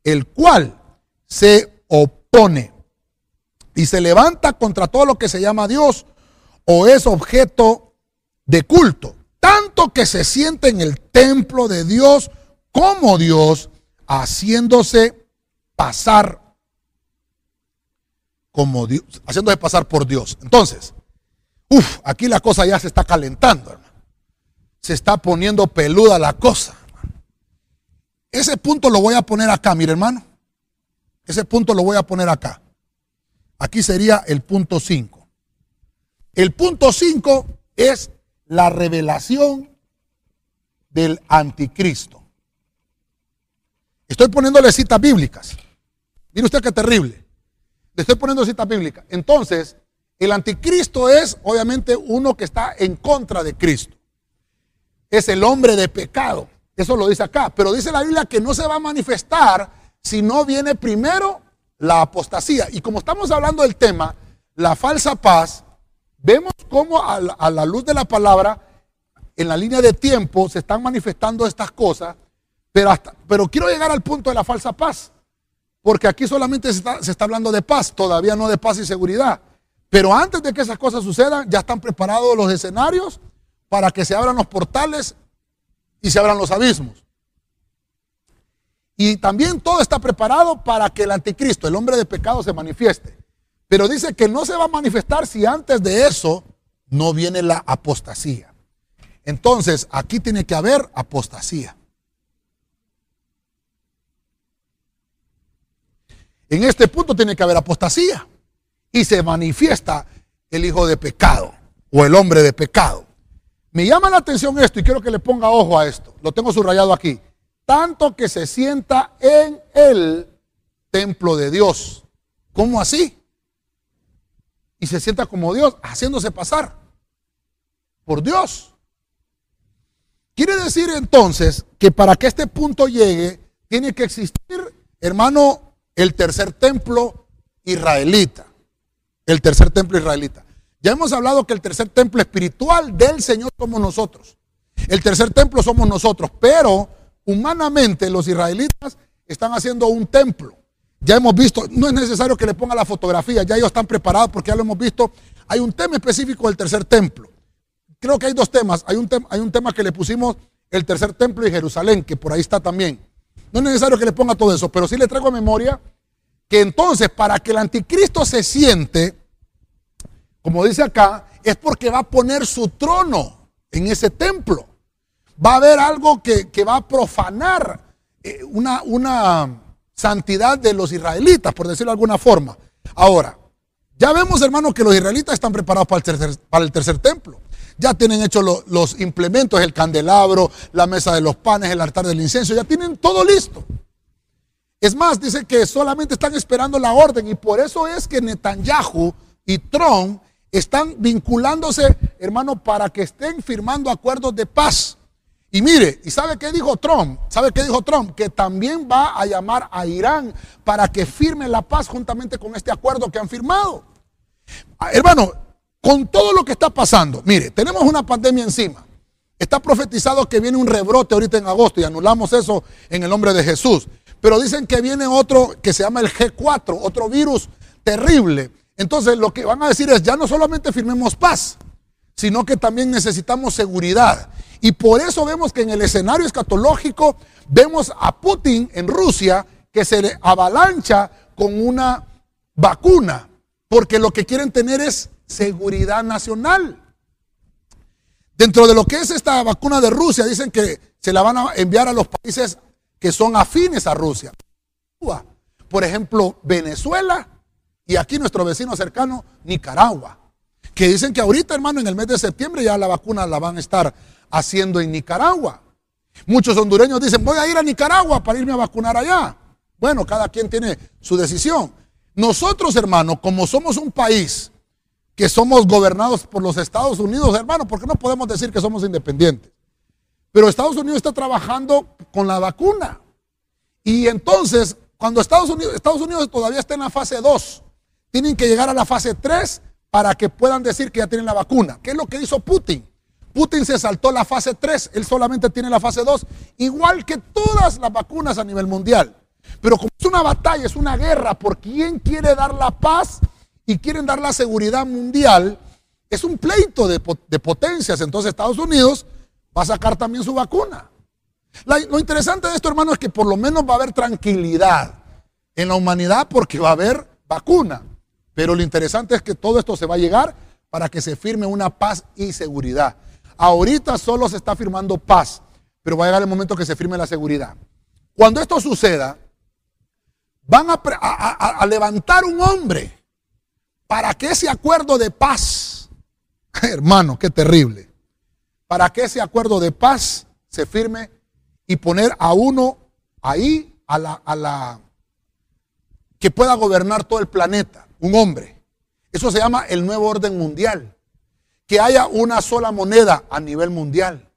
el cual se opone y se levanta contra todo lo que se llama Dios o es objeto de culto, tanto que se siente en el templo de Dios como Dios, haciéndose pasar como Dios, haciéndose pasar por Dios. Entonces, uff, aquí la cosa ya se está calentando, hermano. Se está poniendo peluda la cosa. Ese punto lo voy a poner acá, mire hermano. Ese punto lo voy a poner acá. Aquí sería el punto 5. El punto 5 es la revelación del anticristo. Estoy poniéndole citas bíblicas. Mire usted qué terrible. Le estoy poniendo cita bíblica. Entonces, el anticristo es obviamente uno que está en contra de Cristo. Es el hombre de pecado. Eso lo dice acá. Pero dice la Biblia que no se va a manifestar si no viene primero la apostasía. Y como estamos hablando del tema, la falsa paz, vemos cómo a la, luz de la palabra, en la línea de tiempo, se están manifestando estas cosas. Pero, hasta, pero quiero llegar al punto de la falsa paz. Porque aquí solamente se está, hablando de paz, todavía no de paz y seguridad. Pero antes de que esas cosas sucedan, ya están preparados los escenarios para que se abran los portales y se abran los abismos. Y también todo está preparado para que el anticristo, el hombre de pecado, se manifieste. Pero dice que no se va a manifestar si antes de eso no viene la apostasía. Entonces, aquí tiene que haber apostasía. En este punto tiene que haber apostasía y se manifiesta el hijo de pecado o el hombre de pecado. Me llama la atención esto y quiero que le ponga ojo a esto. Lo tengo subrayado aquí. Tanto que se sienta en el templo de Dios. ¿Cómo así? Y se sienta como Dios, haciéndose pasar por Dios. Quiere decir entonces que para que este punto llegue, tiene que existir, hermano, el tercer templo israelita. El tercer templo israelita. Ya hemos hablado que el tercer templo espiritual del Señor somos nosotros. El tercer templo somos nosotros, pero humanamente los israelitas están haciendo un templo. Ya hemos visto, no es necesario que le ponga la fotografía, ya ellos están preparados porque ya lo hemos visto. Hay un tema específico del tercer templo. Creo que hay dos temas. Hay un, hay un tema que le pusimos el tercer templo de Jerusalén, que por ahí está también. No es necesario que le ponga todo eso, pero sí le traigo a memoria que entonces para que el anticristo se siente, como dice acá, es porque va a poner su trono en ese templo. Va a haber algo que, va a profanar eh, una, una santidad de los israelitas, por decirlo de alguna forma. Ahora, ya vemos, hermanos, que los israelitas están preparados para el tercer, para el tercer templo. Ya tienen hechos los implementos, el candelabro, la mesa de los panes, el altar del incienso, ya tienen todo listo. Es más, dice que solamente están esperando la orden y por eso es que Netanyahu y Trump están vinculándose, hermano, para que estén firmando acuerdos de paz. Y mire, ¿y sabe qué dijo Trump? ¿Sabe qué dijo Trump? Que también va a llamar a Irán para que firme la paz juntamente con este acuerdo que han firmado. Ah, hermano, con todo lo que está pasando, mire, tenemos una pandemia encima. Está profetizado que viene un rebrote ahorita en agosto y anulamos eso en el nombre de Jesús. Pero dicen que viene otro que se llama el G4, otro virus terrible. Entonces lo que van a decir es, ya no solamente firmemos paz, sino que también necesitamos seguridad. Y por eso vemos que en el escenario escatológico vemos a Putin en Rusia que se le avalancha con una vacuna, porque lo que quieren tener es seguridad nacional. Dentro de lo que es esta vacuna de Rusia, dicen que se la van a enviar a los países que son afines a Rusia. Por ejemplo, Venezuela y aquí nuestro vecino cercano, Nicaragua. Que dicen que ahorita, hermano, en el mes de septiembre ya la vacuna la van a estar haciendo en Nicaragua. Muchos hondureños dicen, voy a ir a Nicaragua para irme a vacunar allá. Bueno, cada quien tiene su decisión. Nosotros, hermano, como somos un país que somos gobernados por los Estados Unidos, hermano, ¿por qué no podemos decir que somos independientes? Pero Estados Unidos está trabajando con la vacuna. Y entonces, cuando Estados Unidos, Estados Unidos todavía está en la fase 2, tienen que llegar a la fase 3 para que puedan decir que ya tienen la vacuna. ¿Qué es lo que hizo Putin? Putin se saltó la fase 3, él solamente tiene la fase 2, igual que todas las vacunas a nivel mundial. Pero como es una batalla, es una guerra por quién quiere dar la paz y quieren dar la seguridad mundial, es un pleito de, potencias. Entonces Estados Unidos va a sacar también su vacuna. lo interesante de esto, hermano, es que por lo menos va a haber tranquilidad en la humanidad porque va a haber vacuna. Pero lo interesante es que todo esto se va a llegar para que se firme una paz y seguridad. Ahorita solo se está firmando paz, pero va a llegar el momento que se firme la seguridad. Cuando esto suceda, van a levantar un hombre para que ese acuerdo de paz, hermano, qué terrible, para que ese acuerdo de paz se firme y poner a uno ahí, a la, a la, que pueda gobernar todo el planeta, un hombre. Eso se llama el nuevo orden mundial. Que haya una sola moneda a nivel mundial.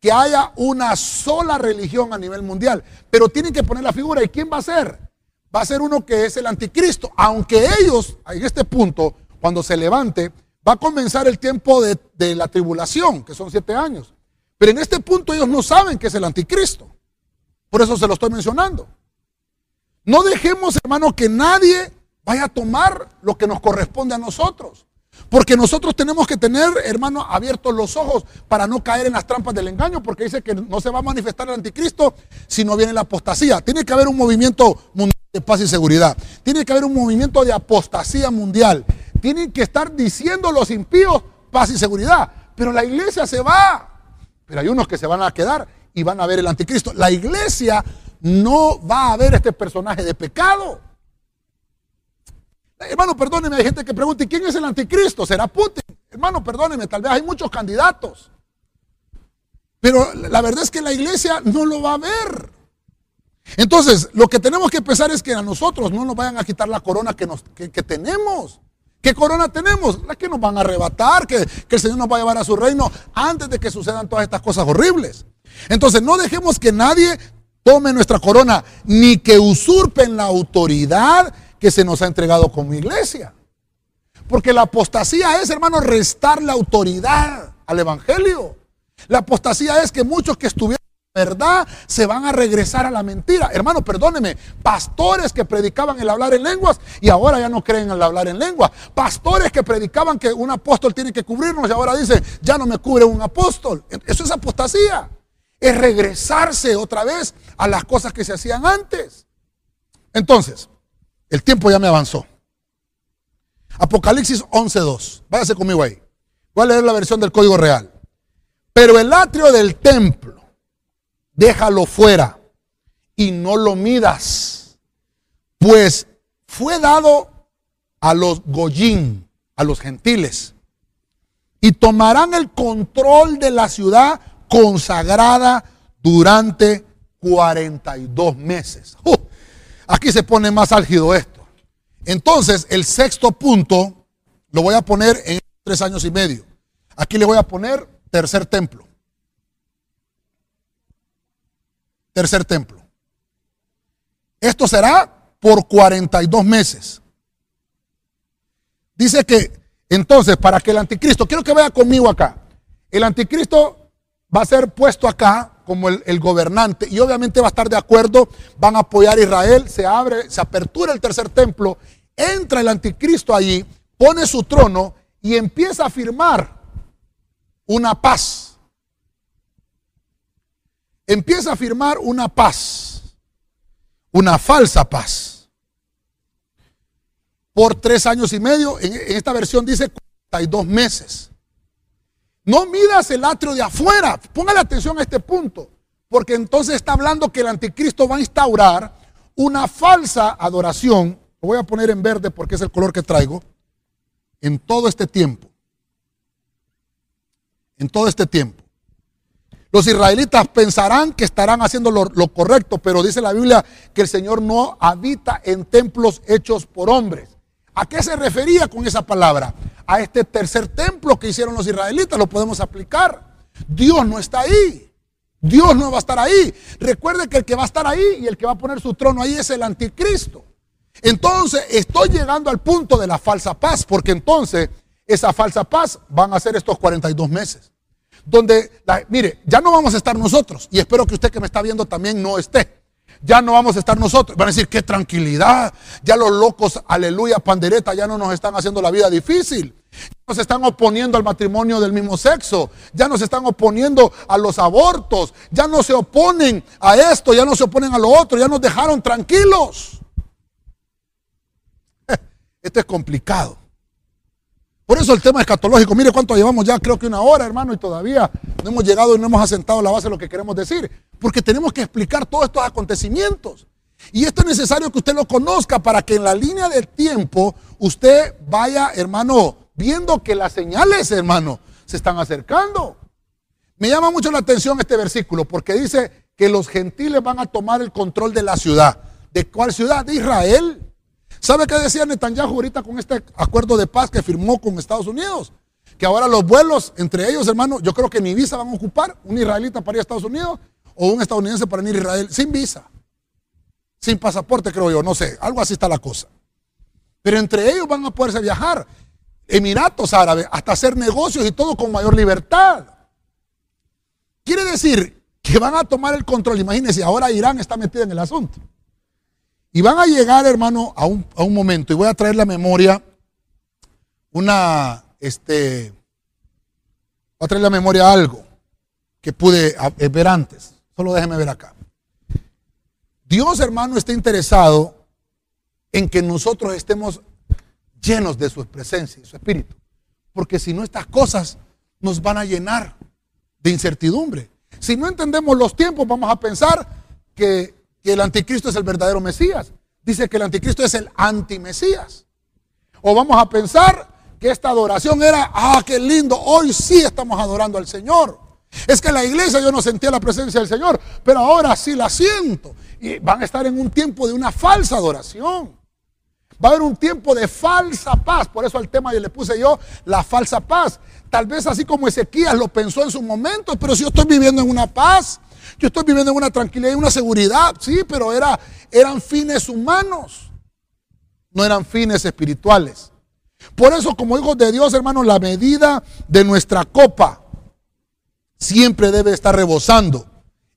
Que haya una sola religión a nivel mundial. Pero tienen que poner la figura. ¿Y quién va a ser? Va a ser uno que es el anticristo. Aunque ellos, en este punto, cuando se levante, va a comenzar el tiempo de, la tribulación, que son siete años. Pero en este punto ellos no saben que es el anticristo. Por eso se lo estoy mencionando. No dejemos, hermano, que nadie vaya a tomar lo que nos corresponde a nosotros. Porque nosotros tenemos que tener, hermano, abiertos los ojos para no caer en las trampas del engaño, porque dice que no se va a manifestar el anticristo si no viene la apostasía. Tiene que haber un movimiento mundial paz y seguridad. Tiene que haber un movimiento de apostasía mundial. Tienen que estar diciendo los impíos paz y seguridad. Pero la iglesia se va. Pero hay unos que se van a quedar y van a ver el anticristo. La iglesia no va a ver este personaje de pecado. Hermano, perdóneme, hay gente que pregunta, ¿y quién es el anticristo? ¿Será Putin? Hermano, perdóneme, tal vez hay muchos candidatos. Pero la verdad es que la iglesia no lo va a ver. Entonces, lo que tenemos que pensar es que a nosotros no nos vayan a quitar la corona que, que, tenemos. ¿Qué corona tenemos? La que nos van a arrebatar, que, que el Señor nos va a llevar a su reino antes de que sucedan todas estas cosas horribles. Entonces, no dejemos que nadie tome nuestra corona, ni que usurpen la autoridad que se nos ha entregado como iglesia. Porque la apostasía es, hermano, restar la autoridad al Evangelio. La apostasía es que muchos que estuvieron verdad se van a regresar a la mentira. Hermano, perdóneme, pastores que predicaban el hablar en lenguas y ahora ya no creen en el hablar en lenguas. Pastores que predicaban que un apóstol tiene que cubrirnos y ahora dicen, ya no me cubre un apóstol. Eso es apostasía. Es regresarse otra vez a las cosas que se hacían antes. Entonces, el tiempo ya me avanzó. Apocalipsis 11.2. Váyase conmigo ahí. Voy a leer la versión del código real. Pero el atrio del templo déjalo fuera y no lo midas, pues fue dado a los goyín, a los gentiles, y tomarán el control de la ciudad consagrada durante 42 meses. Aquí se pone más álgido esto. Entonces, el sexto punto lo voy a poner en tres años y medio. Aquí le voy a poner tercer templo. Tercer templo. Esto será por 42 meses. Dice que entonces, para que el anticristo, quiero que vaya conmigo acá, el anticristo va a ser puesto acá como el, gobernante y obviamente va a estar de acuerdo, van a apoyar a Israel, se abre, se apertura el tercer templo, entra el anticristo allí, pone su trono y empieza a firmar una paz. Empieza a firmar una paz, una falsa paz. Por tres años y medio, en, esta versión dice 42 meses. No midas el atrio de afuera. Póngale atención a este punto. Porque entonces está hablando que el anticristo va a instaurar una falsa adoración. Lo voy a poner en verde porque es el color que traigo. En todo este tiempo. En todo este tiempo. Los israelitas pensarán que estarán haciendo lo, correcto, pero dice la Biblia que el Señor no habita en templos hechos por hombres. ¿A qué se refería con esa palabra? A este tercer templo que hicieron los israelitas, lo podemos aplicar. Dios no está ahí. Dios no va a estar ahí. Recuerde que el que va a estar ahí y el que va a poner su trono ahí es el anticristo. Entonces estoy llegando al punto de la falsa paz, porque entonces esa falsa paz van a ser estos 42 meses. Donde, mire, ya no vamos a estar nosotros, y espero que usted que me está viendo también no esté ya no vamos a estar nosotros. Van a decir, qué tranquilidad. Ya los locos, aleluya, pandereta, ya no nos están haciendo la vida difícil. Ya nos están oponiendo al matrimonio del mismo sexo. Ya nos están oponiendo a los abortos. Ya no se oponen a esto, ya no se oponen a lo otro. Ya nos dejaron tranquilos. Esto es complicado. Por eso el tema escatológico, mire cuánto llevamos ya, creo que una hora, hermano, y todavía no hemos llegado y no hemos asentado la base de lo que queremos decir. Porque tenemos que explicar todos estos acontecimientos. Y esto es necesario que usted lo conozca para que en la línea del tiempo usted vaya, hermano, viendo que las señales, hermano, se están acercando. Me llama mucho la atención este versículo porque dice que los gentiles van a tomar el control de la ciudad. ¿De cuál ciudad? De Israel. ¿Sabe qué decía Netanyahu ahorita con este acuerdo de paz que firmó con Estados Unidos? Que ahora los vuelos entre ellos, hermano, yo creo que ni visa van a ocupar, un israelita para ir a Estados Unidos o un estadounidense para ir a Israel, sin visa, sin pasaporte, creo yo, no sé, algo así está la cosa. Pero entre ellos van a poderse viajar, Emiratos Árabes, hasta hacer negocios y todo con mayor libertad. Quiere decir que van a tomar el control. Imagínense, ahora Irán está metido en el asunto. Y van a llegar, hermano, a un, momento, y voy a traer la memoria, una, este, voy a traer la memoria algo que pude eh, ver antes. Solo déjeme ver acá. Dios, hermano, está interesado en que nosotros estemos llenos de su presencia y su espíritu. Porque si no, estas cosas nos van a llenar de incertidumbre. Si no entendemos los tiempos, vamos a pensar que que el anticristo es el verdadero Mesías. Dice que el anticristo es el antimesías. O vamos a pensar que esta adoración era, ah, qué lindo, hoy sí estamos adorando al Señor. Es que en la iglesia yo no sentía la presencia del Señor, pero ahora sí la siento. Y van a estar en un tiempo de una falsa adoración. Va a haber un tiempo de falsa paz. Por eso al tema le puse yo la falsa paz. Tal vez así como Ezequías lo pensó en su momento, pero si yo estoy viviendo en una paz, yo estoy viviendo en una tranquilidad y una seguridad, sí, pero era, eran fines humanos, no eran fines espirituales. Por eso, como hijos de Dios, hermanos, la medida de nuestra copa siempre debe estar rebosando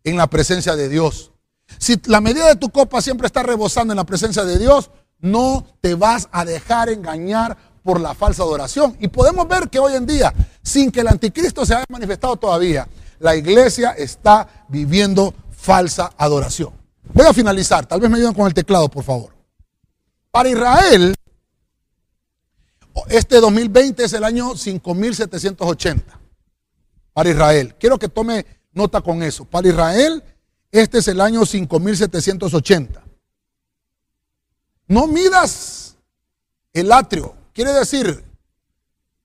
en la presencia de Dios. Si la medida de tu copa siempre está rebosando en la presencia de Dios, no te vas a dejar engañar por la falsa adoración. Y podemos ver que hoy en día, sin que el anticristo se haya manifestado todavía, la iglesia está viviendo falsa adoración. Voy a finalizar, tal vez me ayuden con el teclado, por favor. Para Israel, este 2020 es el año 5780. Para Israel. Quiero que tome nota con eso. Para Israel, este es el año 5780. No midas el atrio. Quiere decir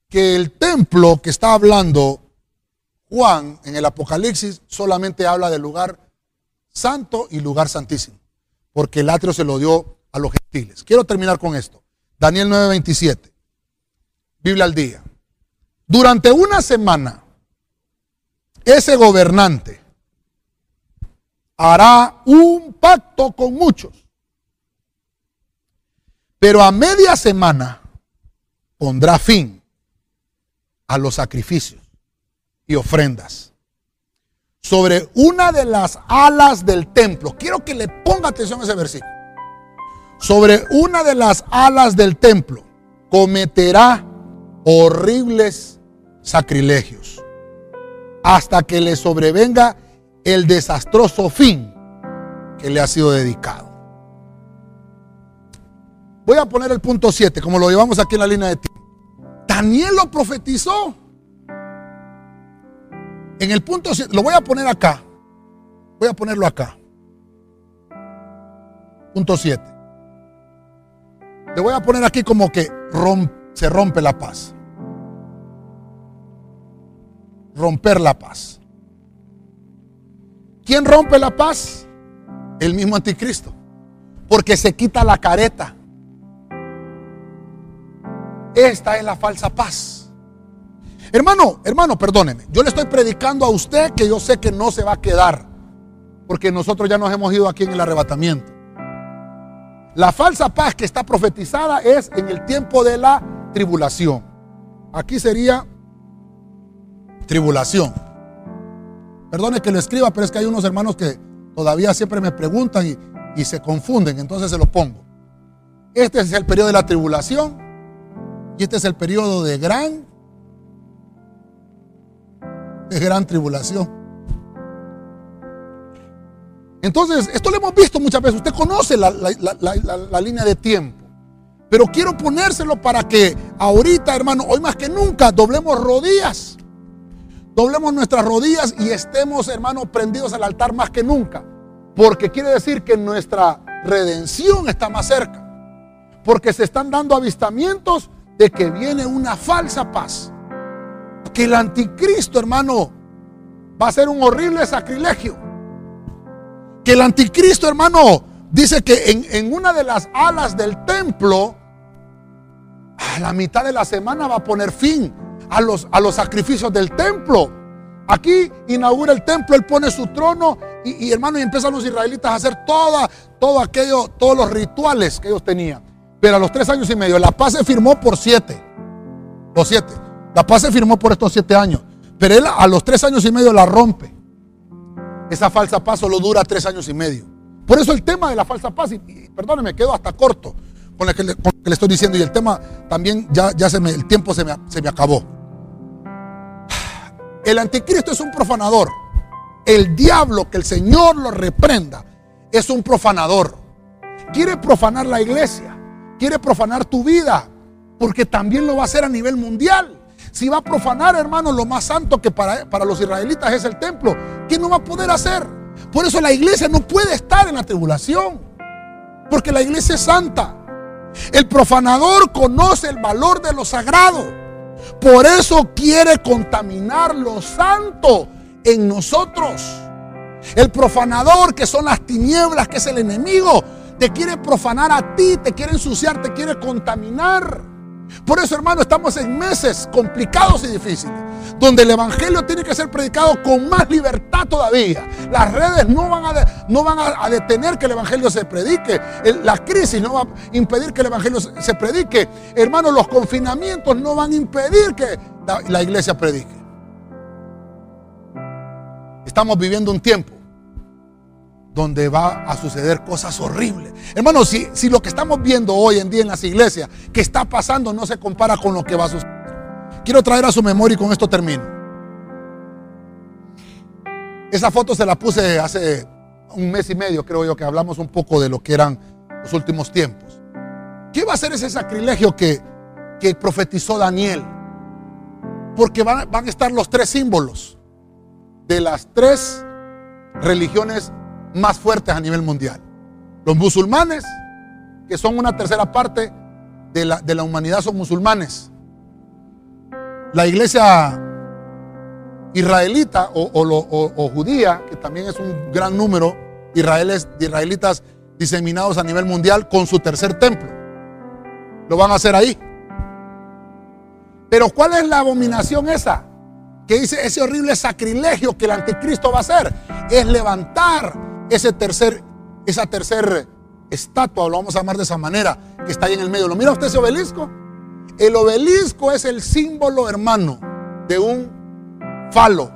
que el templo que está hablando Juan en el Apocalipsis solamente habla del lugar santo y lugar santísimo, porque el atrio se lo dio a los gentiles. Quiero terminar con esto. Daniel 9:27, Biblia al día. Durante una semana, ese gobernante hará un pacto con muchos. Pero a media semana pondrá fin a los sacrificios y ofrendas sobre una de las alas del templo. Quiero que le ponga atención a ese versículo. Sobre una de las alas del templo cometerá horribles sacrilegios hasta que le sobrevenga el desastroso fin que le ha sido dedicado. Voy a poner el punto 7, como lo llevamos aquí en la línea de tiempo. Daniel lo profetizó. En el punto 7, lo voy a poner acá. Voy a ponerlo acá. Punto 7. Le voy a poner aquí como que se rompe la paz. Romper la paz. ¿Quién rompe la paz? El mismo anticristo. Porque se quita la careta. Esta es la falsa paz. Hermano, hermano, perdóneme. Yo le estoy predicando a usted que yo sé que no se va a quedar. Porque nosotros ya nos hemos ido aquí en el arrebatamiento. La falsa paz que está profetizada es en el tiempo de la tribulación. Aquí sería tribulación. Perdone que lo escriba, pero es que hay unos hermanos que todavía siempre me preguntan y, se confunden, entonces se lo pongo. Este es el periodo de la tribulación y este es el periodo de gran, de gran tribulación. Entonces, esto lo hemos visto muchas veces. Usted conoce la, la, línea de tiempo. Pero quiero ponérselo para que ahorita, hermano, hoy más que nunca, doblemos rodillas doblemos nuestras rodillas y estemos, hermanos, prendidos al altar más que nunca. Porque quiere decir que nuestra redención está más cerca. Porque se están dando avistamientos de que viene una falsa paz. Que el anticristo, hermano, va a ser un horrible sacrilegio. Que el anticristo, hermano, dice que en, en una de las alas del templo, a la mitad de la semana va a poner fin a los, a los sacrificios del templo. Aquí inaugura el templo, él pone su trono y, hermano, y empiezan los israelitas a hacer todo aquello, todos los rituales que ellos tenían. Pero a los tres años y medio, la paz se firmó por siete. Los siete. La paz se firmó por estos siete años. Pero él a los tres años y medio la rompe. Esa falsa paz solo dura tres años y medio. Por eso el tema de la falsa paz, y, perdóneme, quedo hasta corto con lo que le, estoy diciendo. Y el tema también, ya, ya se me, el tiempo se me, se me acabó. El anticristo es un profanador. El diablo, que el Señor lo reprenda, es un profanador. Quiere profanar la iglesia, quiere profanar tu vida, porque también lo va a hacer a nivel mundial. Si va a profanar, hermano, lo más santo que para, para los israelitas es el templo, ¿qué no va a poder hacer? Por eso la iglesia no puede estar en la tribulación, porque la iglesia es santa. El profanador conoce el valor de lo sagrado. Por eso quiere contaminar lo santo en nosotros. El profanador, que son las tinieblas, que es el enemigo, te quiere profanar a ti, te quiere ensuciar, te quiere contaminar. Por eso, hermano, estamos en meses complicados y difíciles, donde el Evangelio tiene que ser predicado con más libertad todavía. Las redes no van a, no van a, detener que el Evangelio se predique. la crisis no va a impedir que el Evangelio se, predique. Hermano, los confinamientos no van a impedir que la iglesia predique. Estamos viviendo un tiempo donde va a suceder cosas horribles. Hermanos, si, si lo que estamos viendo hoy en día en las iglesias, que está pasando, no se compara con lo que va a suceder. Quiero traer a su memoria y con esto termino. Esa foto se la puse hace un mes y medio, creo yo, que hablamos un poco de lo que eran los últimos tiempos. ¿Qué va a ser ese sacrilegio que, que profetizó Daniel? Porque van, van a estar los tres símbolos de las tres religiones más fuertes a nivel mundial. Los musulmanes, que son una tercera parte de la, de la humanidad, son musulmanes. La iglesia israelita o, judía, que también es un gran número israelíes, de israelitas diseminados a nivel mundial con su tercer templo. Lo van a hacer ahí. Pero ¿cuál es la abominación esa? Que dice ese horrible sacrilegio que el anticristo va a hacer. Es levantar ese tercer, esa tercer estatua, lo vamos a llamar de esa manera, que está ahí en el medio. ¿Lo mira usted ese obelisco? El obelisco es el símbolo, hermano, de un falo.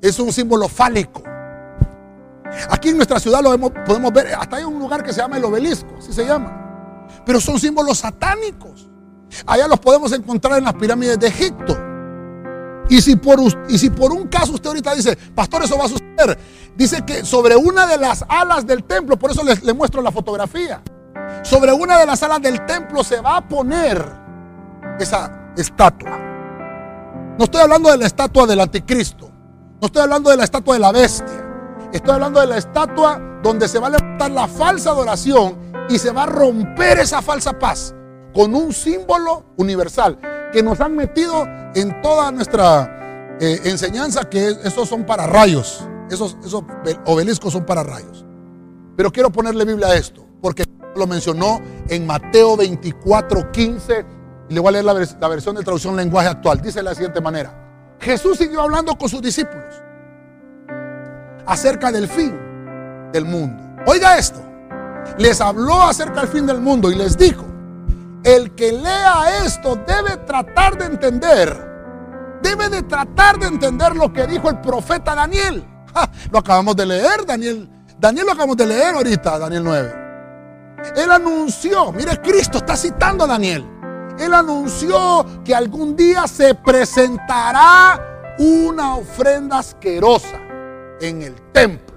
Es un símbolo fálico. Aquí en nuestra ciudad lo podemos ver, hasta hay un lugar que se llama el obelisco, así se llama. Pero son símbolos satánicos. Allá los podemos encontrar en las pirámides de Egipto. Y si, por, y si por un caso usted ahorita dice, pastor, eso va a suceder, dice que sobre una de las alas del templo, por eso les, les muestro la fotografía, sobre una de las alas del templo se va a poner esa estatua. No estoy hablando de la estatua del anticristo, no estoy hablando de la estatua de la bestia, estoy hablando de la estatua donde se va a levantar la falsa adoración y se va a romper esa falsa paz con un símbolo universal que nos han metido en toda nuestra eh, enseñanza que esos son para rayos, esos, esos obeliscos son para rayos. Pero quiero ponerle Biblia a esto, porque lo mencionó en Mateo 24, 15, y le voy a leer la, la versión de traducción lenguaje actual. Dice de la siguiente manera, Jesús siguió hablando con sus discípulos acerca del fin del mundo. Oiga esto, les habló acerca del fin del mundo y les dijo, el que lea esto debe tratar de entender, debe de tratar de entender lo que dijo el profeta Daniel. lo acabamos de leer, Daniel. Daniel lo acabamos de leer ahorita, Daniel 9. Él anunció, mire, Cristo está citando a Daniel. Él anunció que algún día se presentará una ofrenda asquerosa en el templo.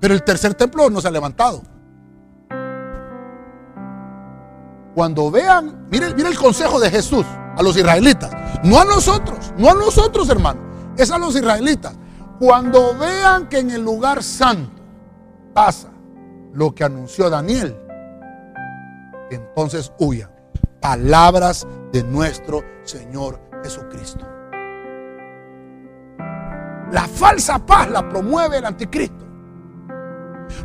Pero el tercer templo no se ha levantado. Cuando vean, mire, el consejo de Jesús a los israelitas. No a nosotros, no a nosotros, hermano. Es a los israelitas. Cuando vean que en el lugar santo pasa lo que anunció Daniel, entonces huyan. Palabras de nuestro Señor Jesucristo. La falsa paz la promueve el anticristo.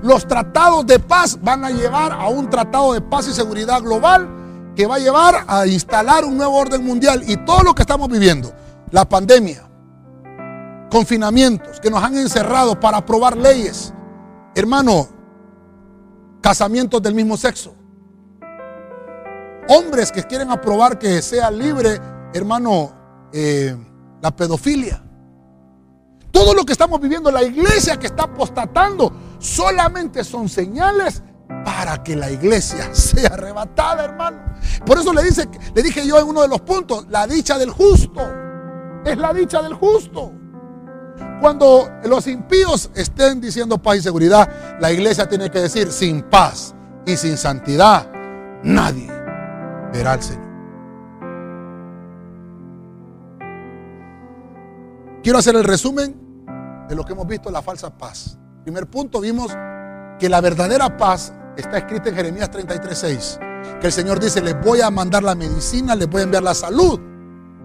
Los tratados de paz van a llevar a un tratado de paz y seguridad global que va a llevar a instalar un nuevo orden mundial. Y todo lo que estamos viviendo, la pandemia, confinamientos que nos han encerrado para aprobar leyes, hermano, casamientos del mismo sexo, hombres que quieren aprobar que sea libre, hermano, eh, la pedofilia. Todo lo que estamos viviendo, la iglesia que está apostatando, solamente son señales para que la iglesia sea arrebatada, hermano. Por eso le, dice, le dije yo en uno de los puntos, la dicha del justo. Es la dicha del justo. Cuando los impíos estén diciendo paz y seguridad, la iglesia tiene que decir, sin paz y sin santidad, nadie verá al Señor. Quiero hacer el resumen de lo que hemos visto, la falsa paz. Primer punto, vimos que la verdadera paz está escrita en Jeremías 33:6. Que el Señor dice, les voy a mandar la medicina, les voy a enviar la salud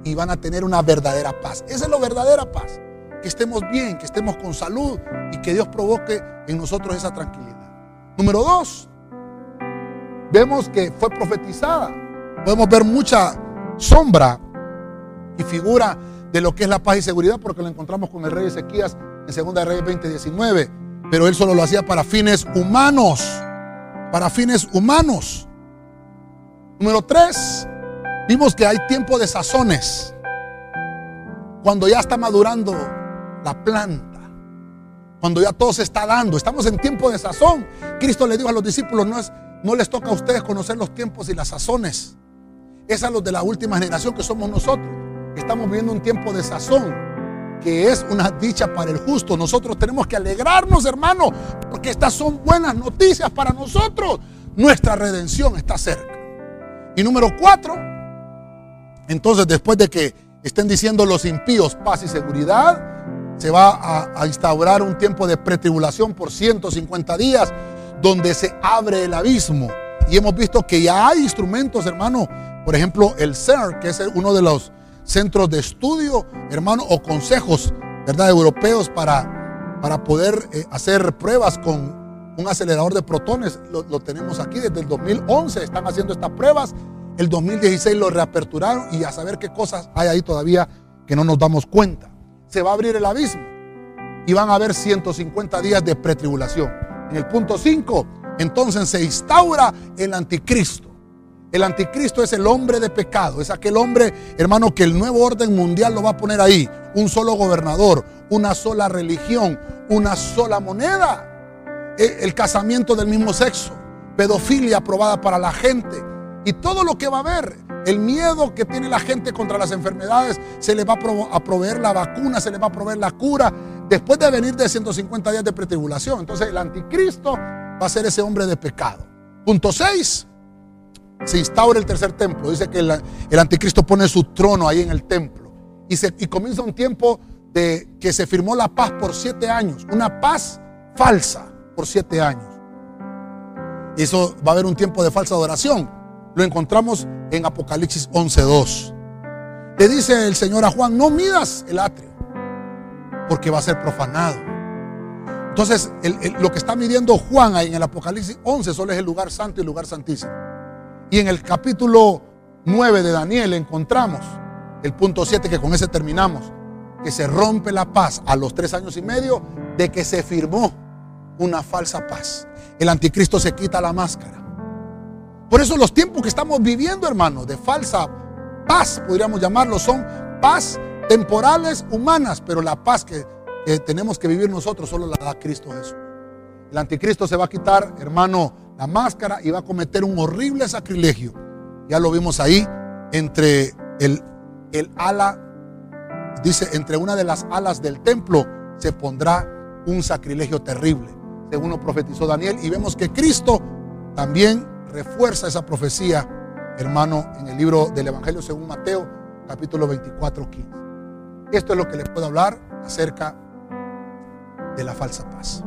y van a tener una verdadera paz. Esa es la verdadera paz. Que estemos bien, que estemos con salud y que Dios provoque en nosotros esa tranquilidad. Número dos, vemos que fue profetizada. Podemos ver mucha sombra y figura de lo que es la paz y seguridad, porque lo encontramos con el rey Ezequías en 2 Reyes 20:19. Pero él solo lo hacía para fines humanos. Para fines humanos. Número 3. Vimos que hay tiempo de sazones. Cuando ya está madurando la planta. Cuando ya todo se está dando. Estamos en tiempo de sazón. Cristo le dijo a los discípulos, no, es, no les toca a ustedes conocer los tiempos y las sazones. Es a los de la última generación que somos nosotros. Estamos viviendo un tiempo de sazón que es una dicha para el justo. Nosotros tenemos que alegrarnos, hermano, porque estas son buenas noticias para nosotros. Nuestra redención está cerca. Y número cuatro, entonces después de que estén diciendo los impíos paz y seguridad, se va a, instaurar un tiempo de pretribulación por 150 días, donde se abre el abismo. Y hemos visto que ya hay instrumentos, hermano. Por ejemplo, el CERN, que es uno de los centros de estudio, hermano, o consejos, ¿verdad? Europeos para, para poder eh, hacer pruebas con un acelerador de protones. Lo, lo, tenemos aquí desde el 2011, están haciendo estas pruebas. El 2016 lo reaperturaron y a saber qué cosas hay ahí todavía que no nos damos cuenta. se va a abrir el abismo y van a haber 150 días de pretribulación. En el punto 5, entonces se instaura el anticristo. El anticristo es el hombre de pecado, es aquel hombre, hermano, que el nuevo orden mundial lo va a poner ahí. Un solo gobernador, una sola religión, una sola moneda. E, el casamiento del mismo sexo, pedofilia aprobada para la gente y todo lo que va a haber. El miedo que tiene la gente contra las enfermedades, se le va a proveer la vacuna, se le va a proveer la cura, después de venir de 150 días de pretribulación. Entonces el anticristo va a ser ese hombre de pecado. Punto 6 se instaura el tercer templo. Dice que el, anticristo pone su trono ahí en el templo. Y, comienza un tiempo de que se firmó la paz por siete años. Una paz falsa por siete años. Y eso va a haber un tiempo de falsa adoración. Lo encontramos en Apocalipsis 11.2. Le dice el Señor a Juan, no midas el atrio, porque va a ser profanado. Entonces, lo que está midiendo Juan ahí en el Apocalipsis 11 solo es el lugar santo y el lugar santísimo. Y en el capítulo 9 de Daniel encontramos el punto 7, que con ese terminamos, que se rompe la paz a los tres años y medio de que se firmó una falsa paz. El anticristo se quita la máscara. Por eso los tiempos que estamos viviendo, hermano, de falsa paz, podríamos llamarlo, son paz temporales, humanas, pero la paz que, que tenemos que vivir nosotros solo la da Cristo Jesús. El anticristo se va a quitar, hermano, la máscara y va a cometer un horrible sacrilegio. Ya lo vimos ahí, entre el, el ala, dice, entre una de las alas del templo se pondrá un sacrilegio terrible, según lo profetizó Daniel. Y vemos que Cristo también refuerza esa profecía, hermano, en el libro del Evangelio según Mateo, capítulo 24, 15. Esto es lo que le puedo hablar acerca de la falsa paz.